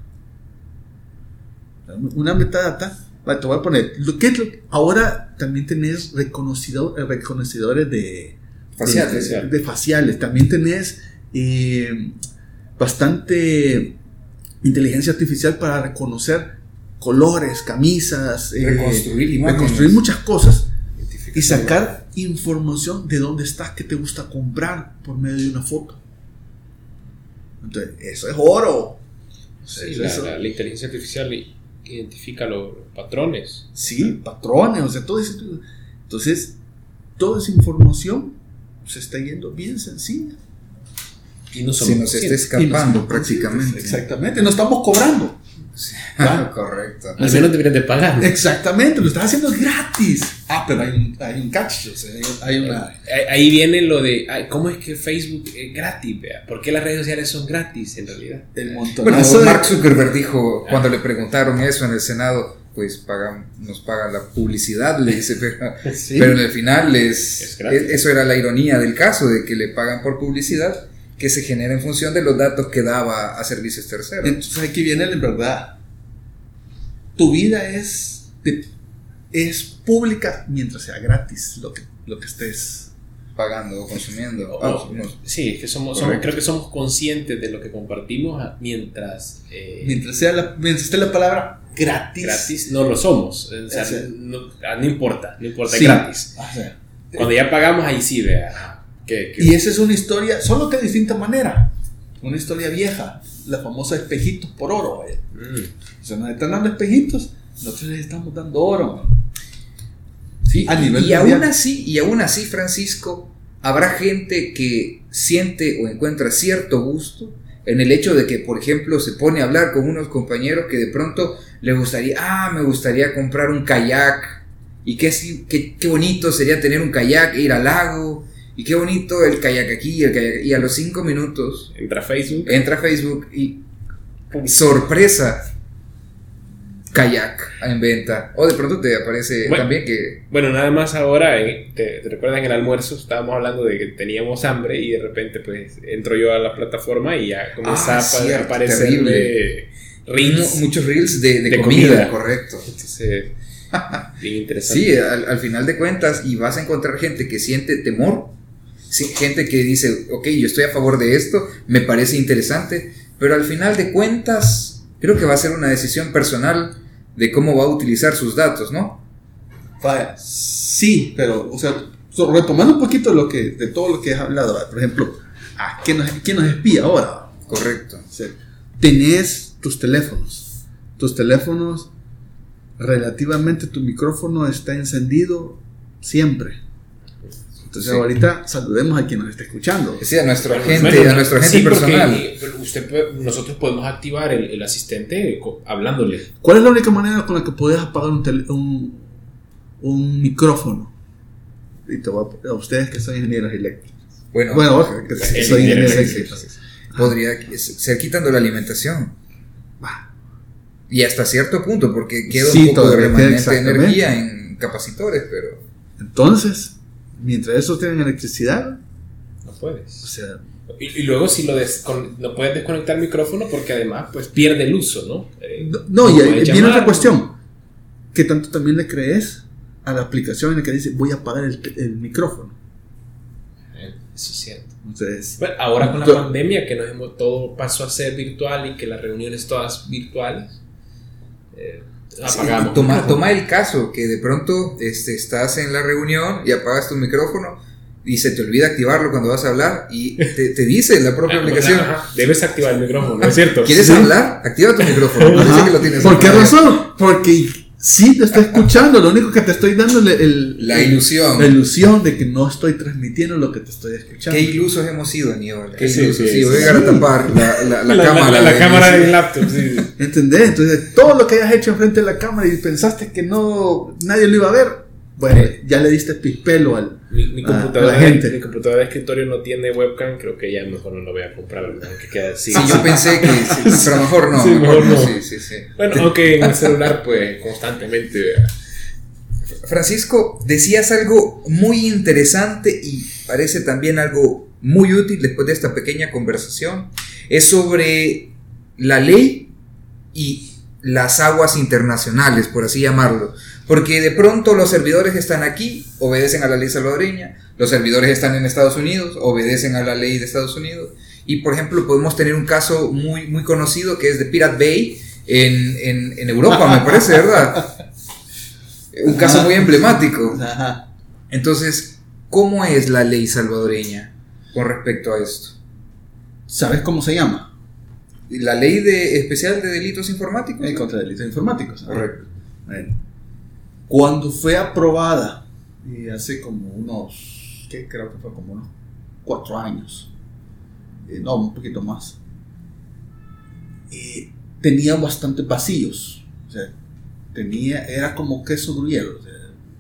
Una metadata, te voy a poner, lo que es ahora también tenés reconocido, reconocedores de Faciales. de, de faciales. También tenés eh, bastante inteligencia artificial para reconocer colores, camisas, eh, Reconstruir imágenes. reconstruir muchas cosas y sacar información de dónde estás, que te gusta comprar por medio de una foto. Entonces, eso es oro. Sí, eso- la, eso- la- la inteligencia artificial identifica los patrones. Sí, patrones, o sea, todo eso. Entonces, toda esa información se está yendo bien sencilla. Y no Se nos está escapando prácticamente. Exactamente, no estamos cobrando. Sí. Ah. *laughs* Correcto. Al menos deberían de pagar. Exactamente, lo estás haciendo gratis. Ah, pero hay un, hay un catch, o sea, hay una... Ahí- Ahí viene lo de cómo es que Facebook es gratis, vea. ¿Por qué las redes sociales son gratis en realidad? El montón. Bueno, Mark Zuckerberg dijo cuando le preguntaron eso en el Senado, pues pagan, nos pagan la publicidad, le dice, pero, *laughs* Sí. pero en el final es, Es gratis. es- eso era la ironía del caso, de que le pagan por publicidad que se genera en función de los datos que daba a servicios terceros. Entonces aquí viene la verdad. Tu vida es, de- es pública mientras sea gratis lo que, lo que estés. pagando o consumiendo. O- Ah, no. sí, es que somos, somos- creo que somos conscientes de lo que compartimos ah, mientras, eh, Mientras, sea la, mientras esté la palabra gratis. gratis no lo somos. O sea, no, ah, no importa, no importa, Sí. es gratis. O sea, Cuando ya pagamos, ahí sí, vea. Y esa es una historia, solo que de distinta manera. Una historia vieja, la famosa espejitos por oro. vaya. Mm. O sea, nos están dando espejitos, nosotros les estamos dando oro. Sí, A nivel y aún así, y aún así, Francisco, habrá gente que siente o encuentra cierto gusto en el hecho de que, por ejemplo, se pone a hablar con unos compañeros que de pronto le gustaría, ah, me gustaría comprar un kayak, y qué, qué, qué bonito sería tener un kayak ir al lago, y qué bonito el kayak aquí, y el kayak, y a los cinco minutos Entra Facebook. entra Facebook y sorpresa, kayak en venta, o de pronto te aparece Bueno. también que... Bueno, nada más ahora, eh, te, te recuerdas en el almuerzo estábamos hablando de que teníamos hambre y de repente pues entro yo a la plataforma y ya comienza Ah, a apa- cierto, aparecerme terrible. reels. Mu- muchos reels de, de de comida, comida. correcto. Entonces, *laughs* bien interesante. Sí, al, al final de cuentas, y vas a encontrar gente que siente temor, gente que dice, ok, yo estoy a favor de esto, me parece interesante, pero al final de cuentas, creo que va a ser una decisión personal de cómo va a utilizar sus datos, ¿no? Sí, pero, o sea, retomando un poquito lo que, de todo lo que has hablado, por ejemplo, ¿a ¿quién, nos, quién nos espía ahora? Correcto. O sea, tenés tus teléfonos. Tus teléfonos, relativamente tu micrófono está encendido siempre. Entonces Sí. ahorita saludemos a quien nos está escuchando. Sí, a nuestro agente, bueno, a nuestro agente sí, personal. usted nosotros podemos activar el, el asistente hablándole. ¿Cuál es la única manera con la que puedes apagar un, tele- un, un micrófono? Y te voy a, a ustedes que son ingenieros eléctricos. Bueno, Bueno, ojo, que el soy ingeniero eléctrico. podría ser quitando la alimentación. Y hasta cierto punto, porque queda Sí, un poco de remanente de energía en capacitores, pero Entonces, mientras esos tienen electricidad, No o puedes. sea, Y, y luego si lo no puedes desconectar el micrófono porque además pues pierde el uso, ¿no? Eh, no, no, y viene llamar, otra cuestión. ¿Qué tanto también le crees a la aplicación en la que dice voy a apagar el, el micrófono? Eh, Eso es cierto. Entonces, Bueno, ahora con la pandemia que nos hemos, todo pasó a ser virtual y que las reuniones todas virtuales, eh, apagamos. Sí, toma, el caso que de pronto este, estás en la reunión y apagas tu micrófono y se te olvida activarlo cuando vas a hablar y te, te dice la propia *laughs* Ah, aplicación. ajá, Debes activar el micrófono, ¿no es cierto? ¿Quieres Sí. hablar? Activa tu micrófono. No dice Ajá. que lo tienes ¿por qué razón? Porque sí te estoy escuchando, lo único que te estoy dando es el, La ilusión. la ilusión de que no estoy transmitiendo lo que te estoy escuchando. Qué ilusos hemos sido, Aníbal. Qué Sí, ilusos. sí, Sí, sí. voy a llegar a tapar la, la, *laughs* la La, cámara. la- de- cámara del laptop, sí. ¿Entendés? Entonces, todo lo que hayas hecho enfrente de la cámara y pensaste que no nadie lo iba a ver, bueno, ya le diste pispelo al. Mi, mi computadora, la gente. mi computadora de escritorio no tiene webcam, creo que ya mejor no lo voy a comprar, aunque queda así. Sí, yo pensé que *laughs* sí, pero mejor no. Sí, mejor mejor no. no. Sí, sí, sí. Bueno, aunque en el celular, pues constantemente. Francisco, decías algo muy interesante y parece también algo muy útil después de esta pequeña conversación. Es sobre la ley y las aguas internacionales, por así llamarlo. Porque de pronto los servidores están aquí, obedecen a la ley salvadoreña, los servidores están en Estados Unidos, obedecen a la ley de Estados Unidos. Y por ejemplo, podemos tener un caso muy, muy conocido que es de Pirate Bay en, en, en Europa, me parece, ¿verdad? *laughs* Un caso muy emblemático. Entonces, ¿cómo es la ley salvadoreña con respecto a esto? ¿Sabes cómo se llama? La ley de, especial de delitos informáticos. Contra de delitos informáticos. Correcto. Bueno, cuando fue aprobada, y hace como unos, ¿qué? Creo que fue como unos cuatro años, eh, no, un poquito más, eh, tenía bastantes vacíos, o sea, tenía, era como queso gruyero, o sea,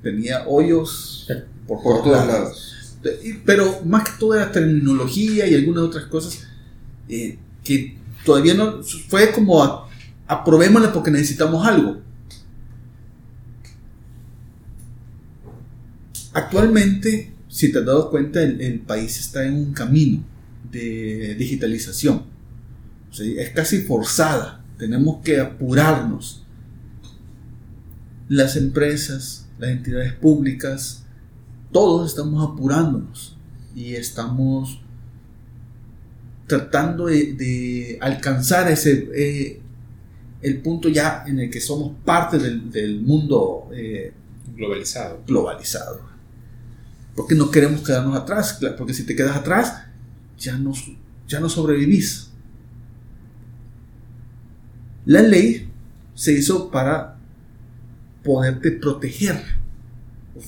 tenía hoyos por, Por todos lados. Pero más que todo era terminología y algunas otras cosas eh, que todavía no fue como a, aprobémosla porque necesitamos algo. Actualmente, si te has dado cuenta, el, el país está en un camino de digitalización. Es casi forzada. Tenemos que apurarnos. Las empresas, las entidades públicas, todos estamos apurándonos y estamos tratando de, de alcanzar ese eh, el punto ya en el que somos parte del, del mundo eh, Globalizado. globalizado. Porque no queremos quedarnos atrás, porque si te quedas atrás, ya no, ya no sobrevivís. La ley se hizo para poderte proteger,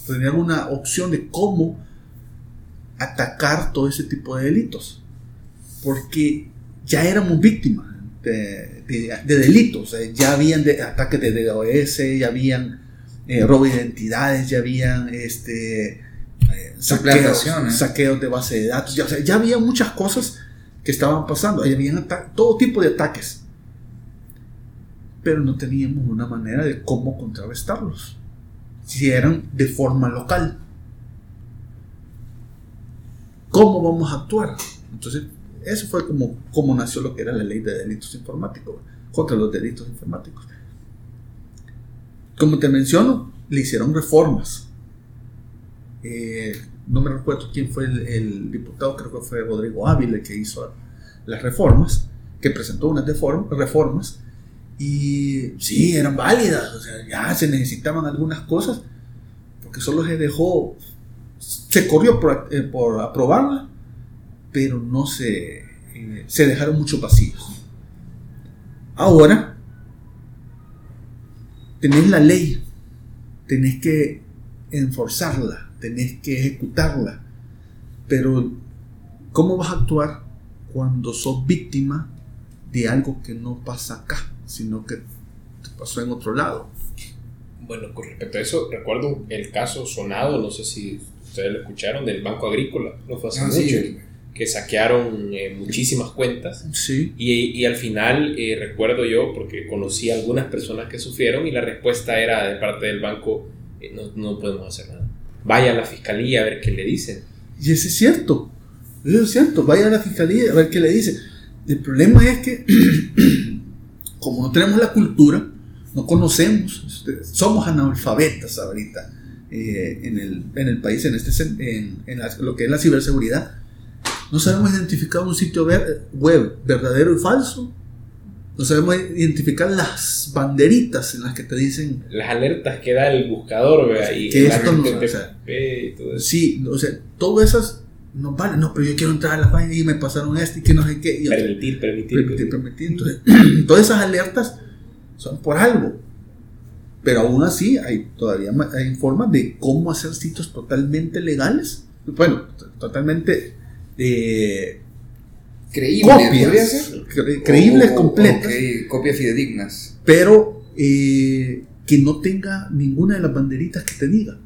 tener una opción de cómo atacar todo ese tipo de delitos. Porque ya éramos víctimas de, de- de delitos, ya habían de- ataques de DOS, ya habían eh, robo de identidades, ya habían este, saqueos, Suplantaciones. saqueos de base de datos, ya, o sea, ya había muchas cosas que estaban pasando, habían ata- todo tipo de ataques, pero no teníamos una manera de cómo contrarrestarlos, si eran de forma local. ¿Cómo vamos a actuar? Entonces, eso fue como, como nació lo que era la ley de delitos informáticos, contra los delitos informáticos. Como te menciono, le hicieron reformas. Eh, no me recuerdo quién fue el, diputado, creo que fue Rodrigo Ávila que hizo las reformas, que presentó unas reformas, y sí, eran válidas, o sea, ya se necesitaban algunas cosas, porque solo se dejó, se corrió por, eh, por aprobarla, pero no se, eh, se dejaron muchos vacíos. Ahora, tenés la ley, tenés que enforzarla, tenés que ejecutarla, Pero, ¿cómo vas a actuar cuando sos víctima de algo que no pasa acá, sino que te pasó en otro lado? Bueno, con respecto a eso, recuerdo el caso sonado, no sé si ustedes lo escucharon, del Banco Agrícola, no fue hace Ah, mucho, sí. que saquearon eh, muchísimas cuentas. Sí. Y, y al final eh, recuerdo yo, porque conocí a algunas personas que sufrieron y la respuesta era de parte del banco, eh, no, no podemos hacer nada. Vaya a la fiscalía a ver qué le dicen. Y eso es cierto. Eso es cierto. Vaya a la fiscalía a ver qué le dice. El problema es que, *clears throat* como no tenemos la cultura, no conocemos, este, somos analfabetas ahorita eh, en, el, en el país, en, este, en, en la- lo que es la ciberseguridad. No sabemos identificar un sitio web verdadero y falso. No sabemos identificar las banderitas en las que te dicen Las alertas que da el buscador, ¿verdad? Y Que esto no- o sea, y todo eso. Sí, o sea, todas esas no valen. No, pero yo quiero entrar a la página y me pasaron esto y que no sé qué. Permitir, permitir. permitir, permitir. Entonces, *clears throat* todas esas alertas son por algo. Pero aún así hay todavía hay formas de cómo hacer sitios totalmente legales. Bueno, totalmente eh, Creíble, copias. ¿podría ser? cre- creíbles, O- o- completas. copias fidedignas. Pero eh, que no tenga ninguna de las banderitas que te diga.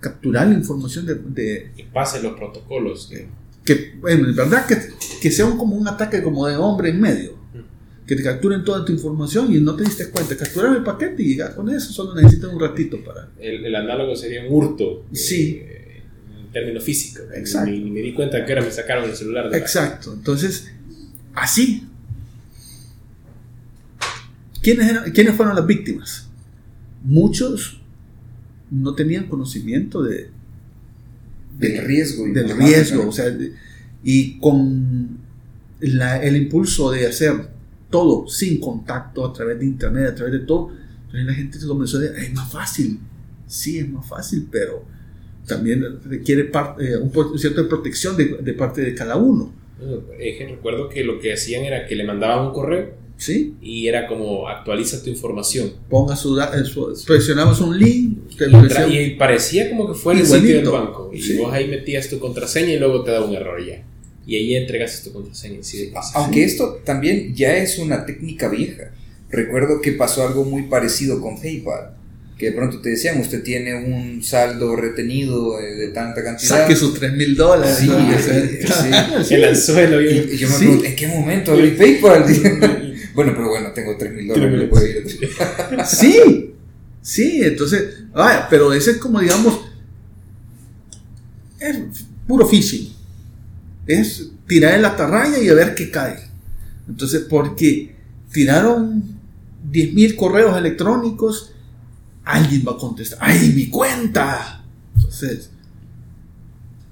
Capturar la información de- de, Y pasen los protocolos. ¿no? que, bueno, es verdad que, que sea un, como un ataque como de hombre en medio. Que te capturen toda tu información y no te diste cuenta. Capturar el paquete y ya con eso solo necesitas un ratito para... El, el análogo sería un hurto. eh, Sí. En términos físicos. Exacto. Ni, ni me di cuenta que ahora me sacaron el celular. de la- Exacto. Entonces, así. ¿Quiénes, eran- ¿Quiénes fueron las víctimas? Muchos no tenían conocimiento de, Del riesgo. del riesgo, o sea, de- y con la- el impulso de hacer todo sin contacto, a través de internet, a través de todo, entonces la gente se comenzó a decir, es más fácil, sí, es más fácil, pero también requiere par- eh, un po- cierto de protección de, de parte de cada uno, Es que recuerdo que lo que hacían era que le mandaban un correo ¿sí? y era como actualiza tu información. Ponga su, eh, su- presionamos un link, te Y, y parecía como que fuera el sitio del banco. Y Sí. vos ahí metías tu contraseña y luego te da un error ya. Y ahí entregas tu contraseña. Sí. Aunque esto también ya es una técnica vieja. Recuerdo que pasó algo muy parecido con PayPal. Que de pronto te decían, usted tiene un saldo retenido de, de tanta cantidad. saque sus 3 mil dólares. Sí, ¿no? sí, sí. *laughs* El anzuelo. Y, y yo me Sí. pregunto, ¿en qué momento abrí PayPal? *laughs* bueno, pero bueno, tengo 3 mil dólares, puedo ir. *laughs* Sí, sí, entonces, vaya, pero ese es como, digamos, es puro phishing. Es tirar en la atarraya y a ver qué cae. Entonces, porque tiraron 10.000 correos electrónicos, alguien va a contestar, ¡ay, mi cuenta! Entonces,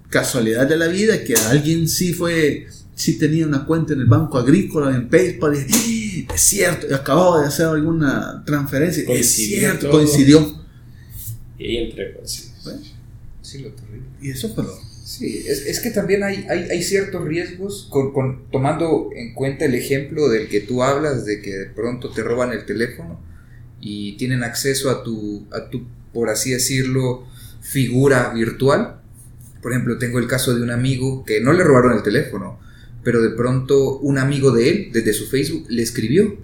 casualidad de la vida que alguien sí fue, sí tenía una cuenta en el banco agrícola, en PayPal, y "¡Ah! es cierto, acababa de hacer alguna transferencia, es Coincidió cierto, todo. coincidió. Y ahí entré. pues, sí. Sí, lo terrible. Y eso fue lo- Sí, es, es que también hay, hay, hay ciertos riesgos, con, con- tomando en cuenta el ejemplo del que tú hablas, de que de pronto te roban el teléfono y tienen acceso a tu, a tu, por así decirlo, figura virtual. Por ejemplo, tengo el caso de un amigo que no le robaron el teléfono, pero de pronto un amigo de él, desde su Facebook, le escribió.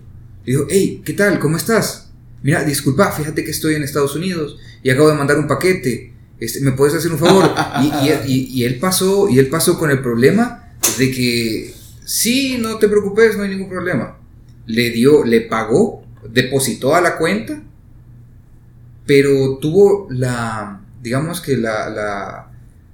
Dijo, hey, ¿qué tal? ¿Cómo estás? Mira, disculpa, fíjate que estoy en Estados Unidos y acabo de mandar un paquete. Este, ¿Me puedes hacer un favor? Y, y- y- y él pasó, y él pasó con el problema de que sí, no te preocupes, no hay ningún problema. Le dio, le pagó, depositó a la cuenta, pero tuvo la, digamos que la, la,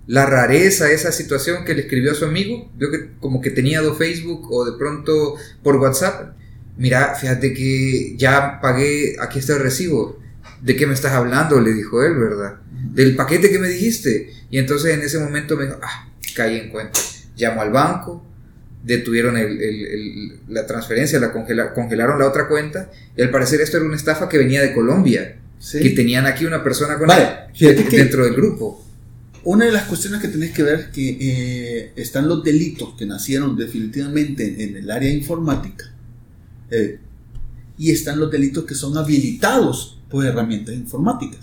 la rareza, esa situación que le escribió a su amigo, vio que como que tenía dos Facebook o de pronto por WhatsApp, mira, fíjate que ya pagué, aquí está el recibo, ¿de qué me estás hablando? Le dijo él, ¿verdad? Del paquete que me dijiste. Y entonces en ese momento me dijo, ah, caí en cuenta. Llamó al banco, detuvieron el- el- el- la transferencia, la congela- congelaron la otra cuenta, y al parecer esto era una estafa que venía de Colombia, Sí. que tenían aquí una persona con Vale, él dentro del grupo. Una de las cuestiones que tenés que ver es que eh, están los delitos que nacieron definitivamente en el área informática eh, y están los delitos que son habilitados por herramientas informáticas.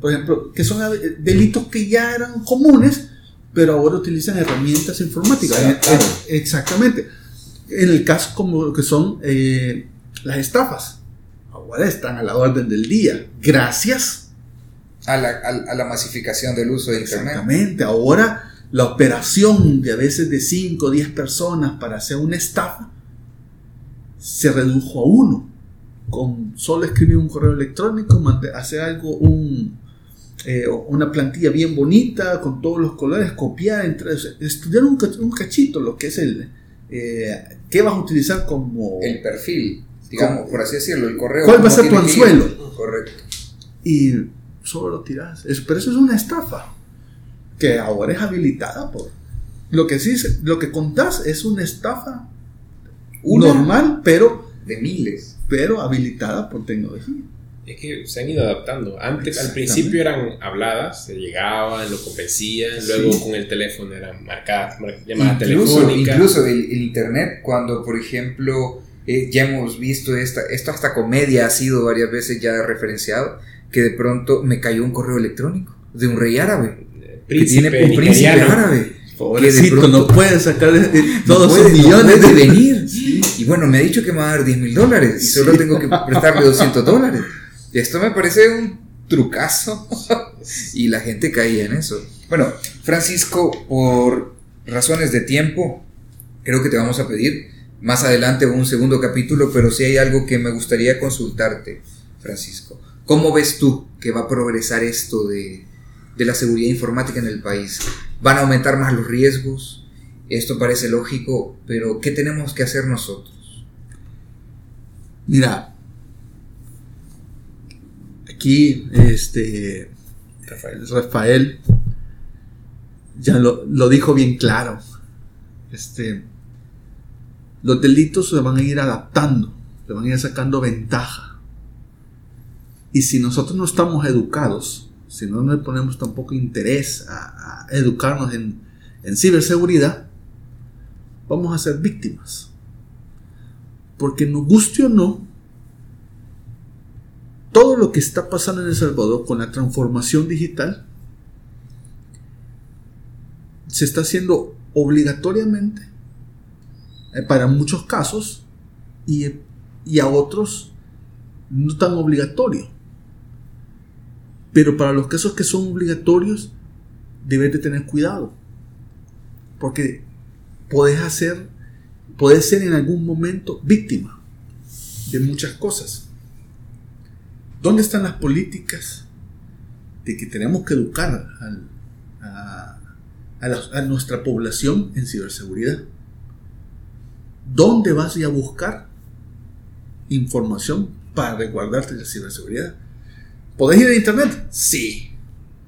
Por ejemplo, que son eh, delitos que ya eran comunes, pero ahora utilizan herramientas informáticas. Sí, claro. eh, Exactamente. En el caso como que son eh, las estafas, ahora están a la orden del día. Gracias. A la, a- a la masificación del uso de Internet. Exactamente. Ahora la operación de a veces de 5 o 10 personas para hacer una estafa se redujo a uno. Con solo escribir un correo electrónico, hacer algo, un, eh, una plantilla bien bonita, con todos los colores, copiar, entre, estudiar un, cach- un cachito, lo que es el... eh, ¿Qué vas a utilizar como... El perfil, digamos, por así decirlo, el correo. ¿Cuál va a ser tu ir. anzuelo? Correcto. y solo lo tiras. Pero eso es una estafa que ahora es habilitada por. Lo que sí, lo que contás es una estafa Una normal, pero, de miles. pero habilitada por tecnología. Es que se han ido adaptando. Antes, al principio eran habladas, se llegaban, lo convencían, Sí. luego con el teléfono eran marcadas, mar- llamadas Incluso, telefónicas. incluso el, el Internet, cuando, por ejemplo, eh, ya hemos visto esta, esto hasta comedia ha sido varias veces ya referenciado, que de pronto me cayó un correo electrónico de un rey árabe, príncipe, que tiene un príncipe árabe. Pobrecito, pronto- no puede sacar No todos puede- esos no millones de venir. Sí. Y bueno, me ha dicho que me va a dar 10 mil dólares y solo Sí. tengo que prestarle 200 dólares. Esto me parece un trucazo *laughs* y la gente caía en eso. Bueno, Francisco, por razones de tiempo, creo que te vamos a pedir más adelante un segundo capítulo, pero sí hay algo que me gustaría consultarte, Francisco. ¿Cómo ves tú que va a progresar esto de, de la seguridad informática en el país? ¿Van a aumentar más los riesgos? Esto parece lógico, pero ¿qué tenemos que hacer nosotros? Mira, aquí este Rafael. Rafael ya lo, lo dijo bien claro. Este, los delitos se van a ir adaptando, se van a ir sacando ventaja. Y si nosotros no estamos educados, si no le ponemos tampoco interés a, a educarnos en, en ciberseguridad, vamos a ser víctimas. Porque nos guste o no, todo lo que está pasando en El Salvador con la transformación digital se está haciendo obligatoriamente eh, para muchos casos y, a otros no tan obligatorio. Pero para los casos que son obligatorios, debes de tener cuidado. Porque podés hacer, podés ser en algún momento víctima de muchas cosas. ¿Dónde están las políticas de que tenemos que educar a, nuestra población en ciberseguridad? ¿Dónde vas a buscar información para resguardarte la ciberseguridad? ¿Podés ir a internet? Sí.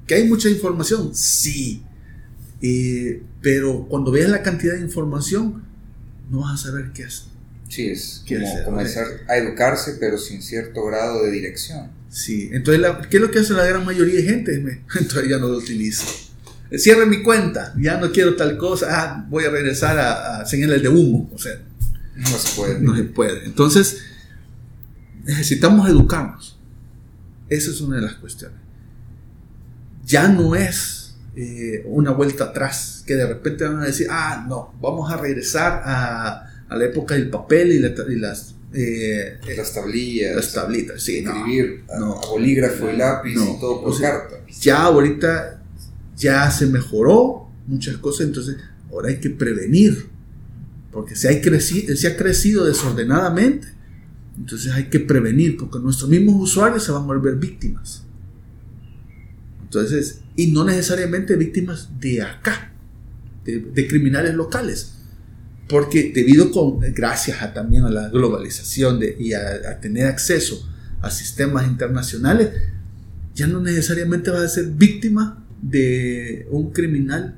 ¿Que hay mucha información? Sí. Eh, pero cuando veas la cantidad de información, no vas a saber qué hacer. Sí, es ¿Qué como hacer? comenzar a educarse, pero sin cierto grado de dirección. Sí, entonces, la- ¿qué es lo que hace la gran mayoría de gente? Me- *laughs* Entonces ya no lo utilizo. Cierre mi cuenta, ya no quiero tal cosa, ah, voy a regresar a, a señales de humo. O sea, No se puede. no se puede. Entonces, necesitamos educarnos. Esa es una de las cuestiones. Ya no es eh, una vuelta atrás, que de repente van a decir, ah, no, vamos a regresar a, a la época del papel y, la- y las, eh, Las tablillas, las tablitas. Sí, no. escribir a- no. a, bolígrafo y lápiz No. y todo por O sea, carta. ya ahorita ya se mejoró muchas cosas, entonces ahora hay que prevenir, porque si, hay creci- si ha crecido desordenadamente, entonces hay que prevenir, porque nuestros mismos usuarios se van a volver víctimas. Entonces, y no necesariamente víctimas de acá, de, de criminales locales, porque debido con, gracias a, también a la globalización de, y a, a tener acceso a sistemas internacionales, ya no necesariamente vas a ser víctima de un criminal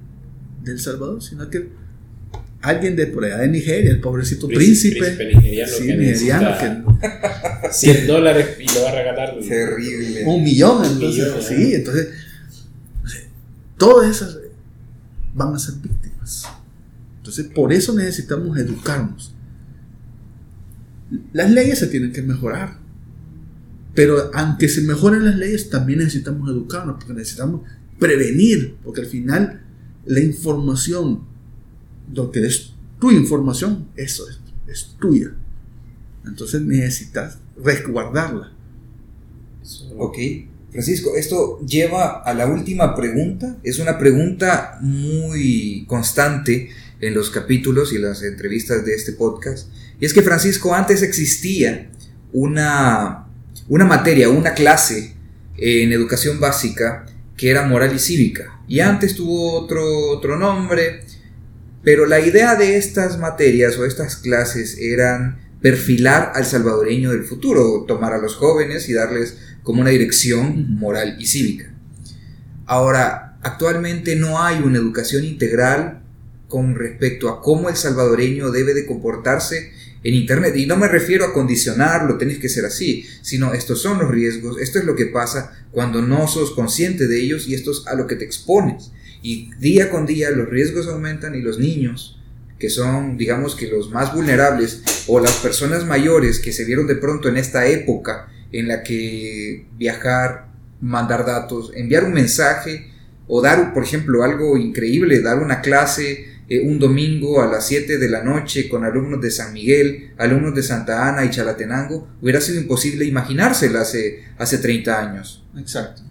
de El Salvador, sino que alguien de por allá de Nigeria, el pobrecito príncipe, Príncipe nigeriano sí, que nigeriano, necesita que 100 dólares y le va a regalar Terrible. un millón, entonces, millón, sí, entonces, o sea, todas esas van a ser víctimas. Entonces, por eso necesitamos educarnos. Las leyes se tienen que mejorar. Pero aunque se mejoren las leyes, también necesitamos educarnos, porque necesitamos prevenir, porque al final la información, lo que es tu información, eso es, es tuya. Entonces necesitas resguardarla. Ok. Francisco, esto lleva a la última pregunta. Es una pregunta muy constante en los capítulos y las entrevistas de este podcast. Y es que Francisco, antes existía una, una materia, una clase en educación básica que era moral y cívica. Y antes tuvo otro, otro nombre, pero la idea de estas materias o estas clases eran perfilar al salvadoreño del futuro, tomar a los jóvenes y darles como una dirección moral y cívica. Ahora, actualmente no hay una educación integral con respecto a cómo el salvadoreño debe de comportarse en Internet. Y no me refiero a condicionarlo, tenés que ser así, sino estos son los riesgos, esto es lo que pasa cuando no sos consciente de ellos y esto es a lo que te expones. Y día con día los riesgos aumentan y los niños, que son digamos que los más vulnerables, o las personas mayores que se vieron de pronto en esta época en la que viajar, mandar datos, enviar un mensaje, o dar, por ejemplo, algo increíble, dar una clase eh, un domingo a las 7 de la noche con alumnos de San Miguel, alumnos de Santa Ana y Chalatenango, hubiera sido imposible imaginárselo hace, hace 30 años. Exacto.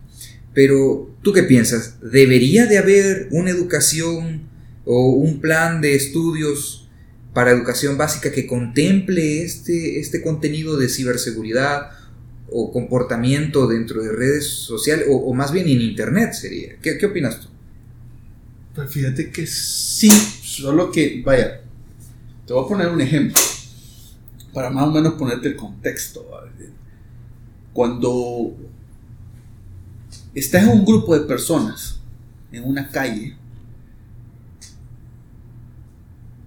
Pero, ¿tú qué piensas? ¿Debería de haber una educación o un plan de estudios para educación básica que contemple este, este contenido de ciberseguridad o comportamiento dentro de redes sociales o, más bien en Internet sería? ¿Qué, qué opinas tú? Pues fíjate que sí, solo que, vaya, te voy a poner un ejemplo para más o menos ponerte el contexto. Cuando estás en un grupo de personas en una calle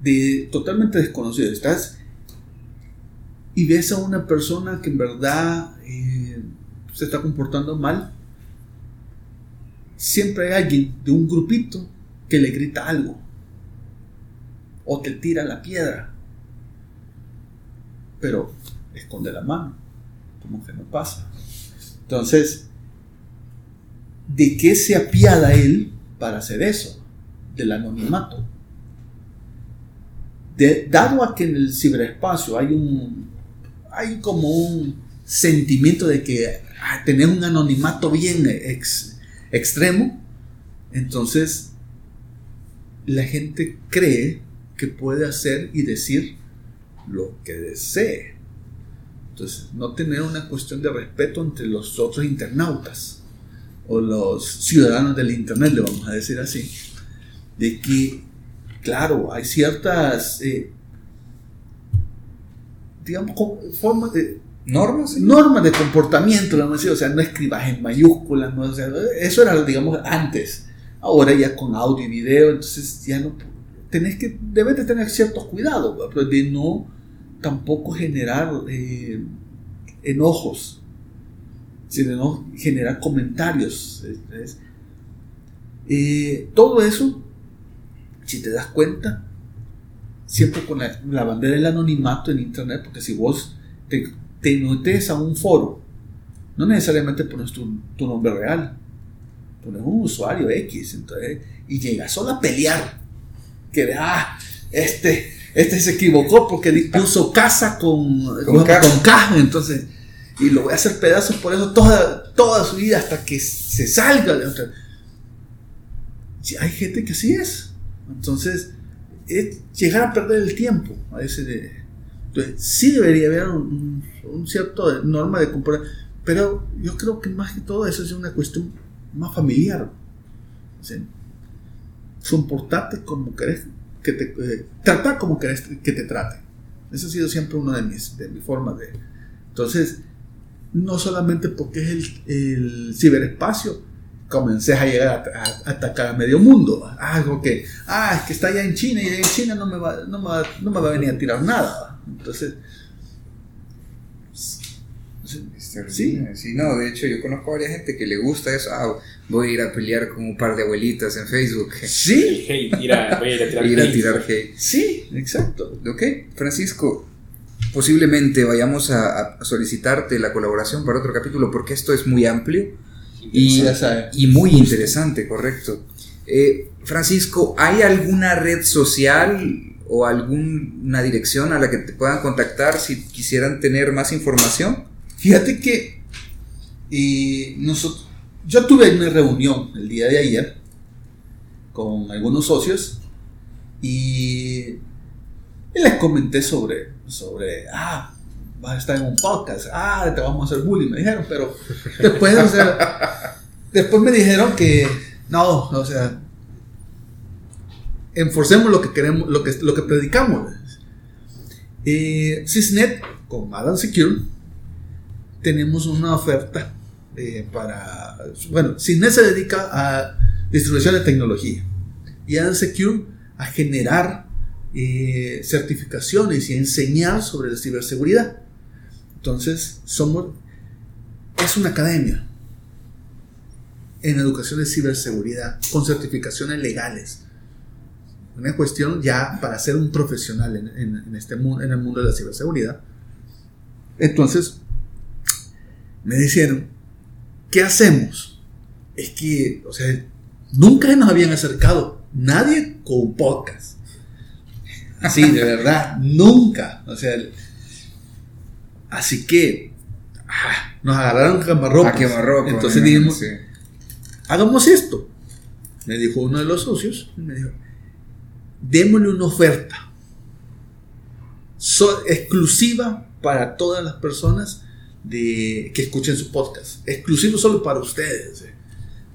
de totalmente desconocido, estás y ves a una persona que en verdad eh, se está comportando mal, siempre hay alguien de un grupito que le grita algo o te tira la piedra, pero esconde la mano, como que no pasa. Entonces, ¿de qué se apiada él para hacer eso? Del anonimato. De, dado a que en el ciberespacio hay un hay como un sentimiento de que ah, tener un anonimato bien extremo, entonces la gente cree que puede hacer y decir lo que desee. Entonces, no tener una cuestión de respeto entre los otros internautas o los ciudadanos del Internet, le vamos a decir así, de que, claro, hay ciertas, eh, digamos, formas de... Normas, normas de comportamiento, o sea, no escribas en mayúsculas, no, eso era, digamos, antes Ahora ya con audio y video, entonces ya no tenés que, debes de tener ciertos cuidados, pero de no tampoco generar eh, enojos, sino no generar comentarios. Eh, todo eso, si te das cuenta, siempre con la, bandera del anonimato en internet, porque si vos te, te a un foro, no necesariamente pones tu nombre real, pones un usuario X, entonces, y llegas solo a pelear, que ah, este, este se equivocó porque puso casa con, con, caja. entonces, y lo voy a hacer pedazos por eso toda, toda su vida hasta que se salga de otra. hay gente que así es, entonces, es llegar a perder el tiempo a veces entonces, sí debería haber un, un cierto norma de comportamiento, pero yo creo que más que todo eso es una cuestión más familiar. ¿sí? Comportarte como querés que te eh, tratar como querés que te trate Eso ha sido siempre una de mis, de mis formas de. Entonces, no solamente porque es el, el ciberespacio, comencé a llegar a, atacar a medio mundo. Algo que, ah, es que está allá en China y en China no me va, no me va, no me va a venir a tirar nada. Entonces, Sí. sí, no, de hecho yo conozco a varias gente que le gusta eso. Ah, voy a ir a pelear con un par de abuelitas en Facebook. Sí. ir a, voy a ir a tirar, ir a tirar hate. Sí, exacto. Ok, Francisco, posiblemente vayamos a, solicitarte la colaboración para otro capítulo porque esto es muy amplio Y, y muy interesante, correcto. Eh, Francisco, ¿hay alguna red social o alguna dirección a la que te puedan contactar si quisieran tener más información? Fíjate que y nosotros, yo tuve una reunión el día de ayer con algunos socios y, les comenté sobre, sobre, ah, vas a estar en un podcast, ah, te vamos a hacer bullying, me dijeron, pero después, después me dijeron que no, o sea, enforcemos lo que queremos, lo que, lo que predicamos. Eh, Cisnet con Adam Secure tenemos una oferta eh, para. Bueno, Cisnet se dedica a distribución de tecnología y Secure a generar eh, certificaciones y enseñar sobre la ciberseguridad. Entonces, somos. Es una academia en educación de ciberseguridad con certificaciones legales. Una cuestión ya para ser un profesional en, en- en este en el mundo de la ciberseguridad. Entonces, me dijeron, ¿qué hacemos? Es que, o sea, nunca nos habían acercado nadie con podcast. Así, de verdad, nunca. O sea, así que ah, nos agarraron camarropas. A quemarropa. Entonces dijimos, sí. hagamos esto. Me dijo uno de los socios, me dijo, démosle una oferta so- exclusiva para todas las personas de, que escuchen su podcast. Exclusivo solo para ustedes. eh.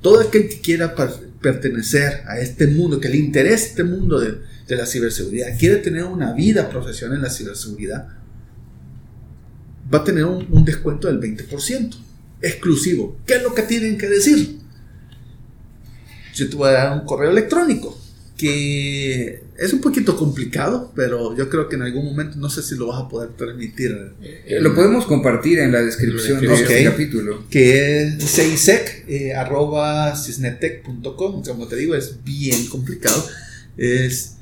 Todo aquel que quiera pertenecer a este mundo, que le interese este mundo de, de la ciberseguridad, quiere tener una vida profesional en la ciberseguridad, va a tener un, un descuento del 20%. Exclusivo. ¿Qué es lo que tienen que decir? Yo te voy a dar un correo electrónico que es un poquito complicado, pero yo creo que en algún momento no sé si lo vas a poder transmitir. Eh, Lo podemos compartir en la descripción de Ok. este capítulo. Que es ceisec, eh, arroba cisnetec.com. Como te digo, es bien complicado. Es,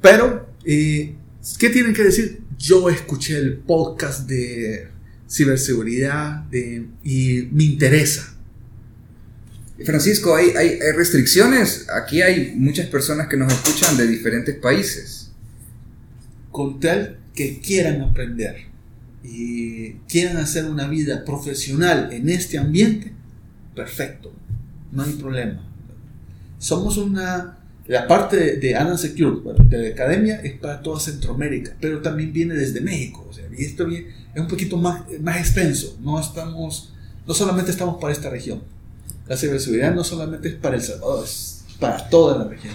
pero, eh, ¿qué tienen que decir? Yo escuché el podcast de ciberseguridad de- y me interesa. Francisco, ¿hay, hay, hay restricciones? Aquí hay muchas personas que nos escuchan de diferentes países. con tal que quieran aprender y quieran hacer una vida profesional en este ambiente, perfecto, no hay problema. Somos una, la parte de, Alan Secure, de la academia, es para toda Centroamérica, pero también viene desde México, o sea, y esto es un poquito más, más extenso, no estamos, no solamente estamos para esta región, la ciberseguridad no solamente es para El Salvador, es para toda la región.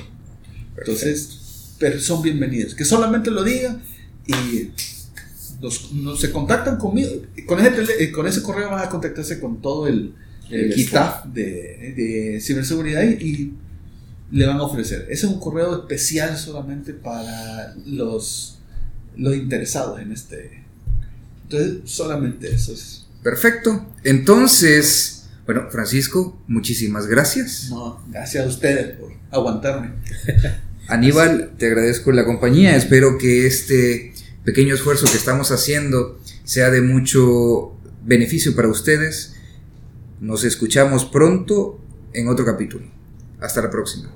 Entonces, pero son bienvenidos. Que solamente lo digan y nos- se contactan conmigo. Con ese, tele- eh, con ese correo van a contactarse con todo el, el staff de, de ciberseguridad y, y le van a ofrecer. Ese es un correo especial solamente para los, los interesados en este. Entonces, solamente eso es. Perfecto. Entonces, bueno, Francisco, muchísimas gracias. No, gracias a ustedes por aguantarme. *laughs* Aníbal, te agradezco la compañía. Espero que este pequeño esfuerzo que estamos haciendo sea de mucho beneficio para ustedes. Nos escuchamos pronto en otro capítulo. Hasta la próxima.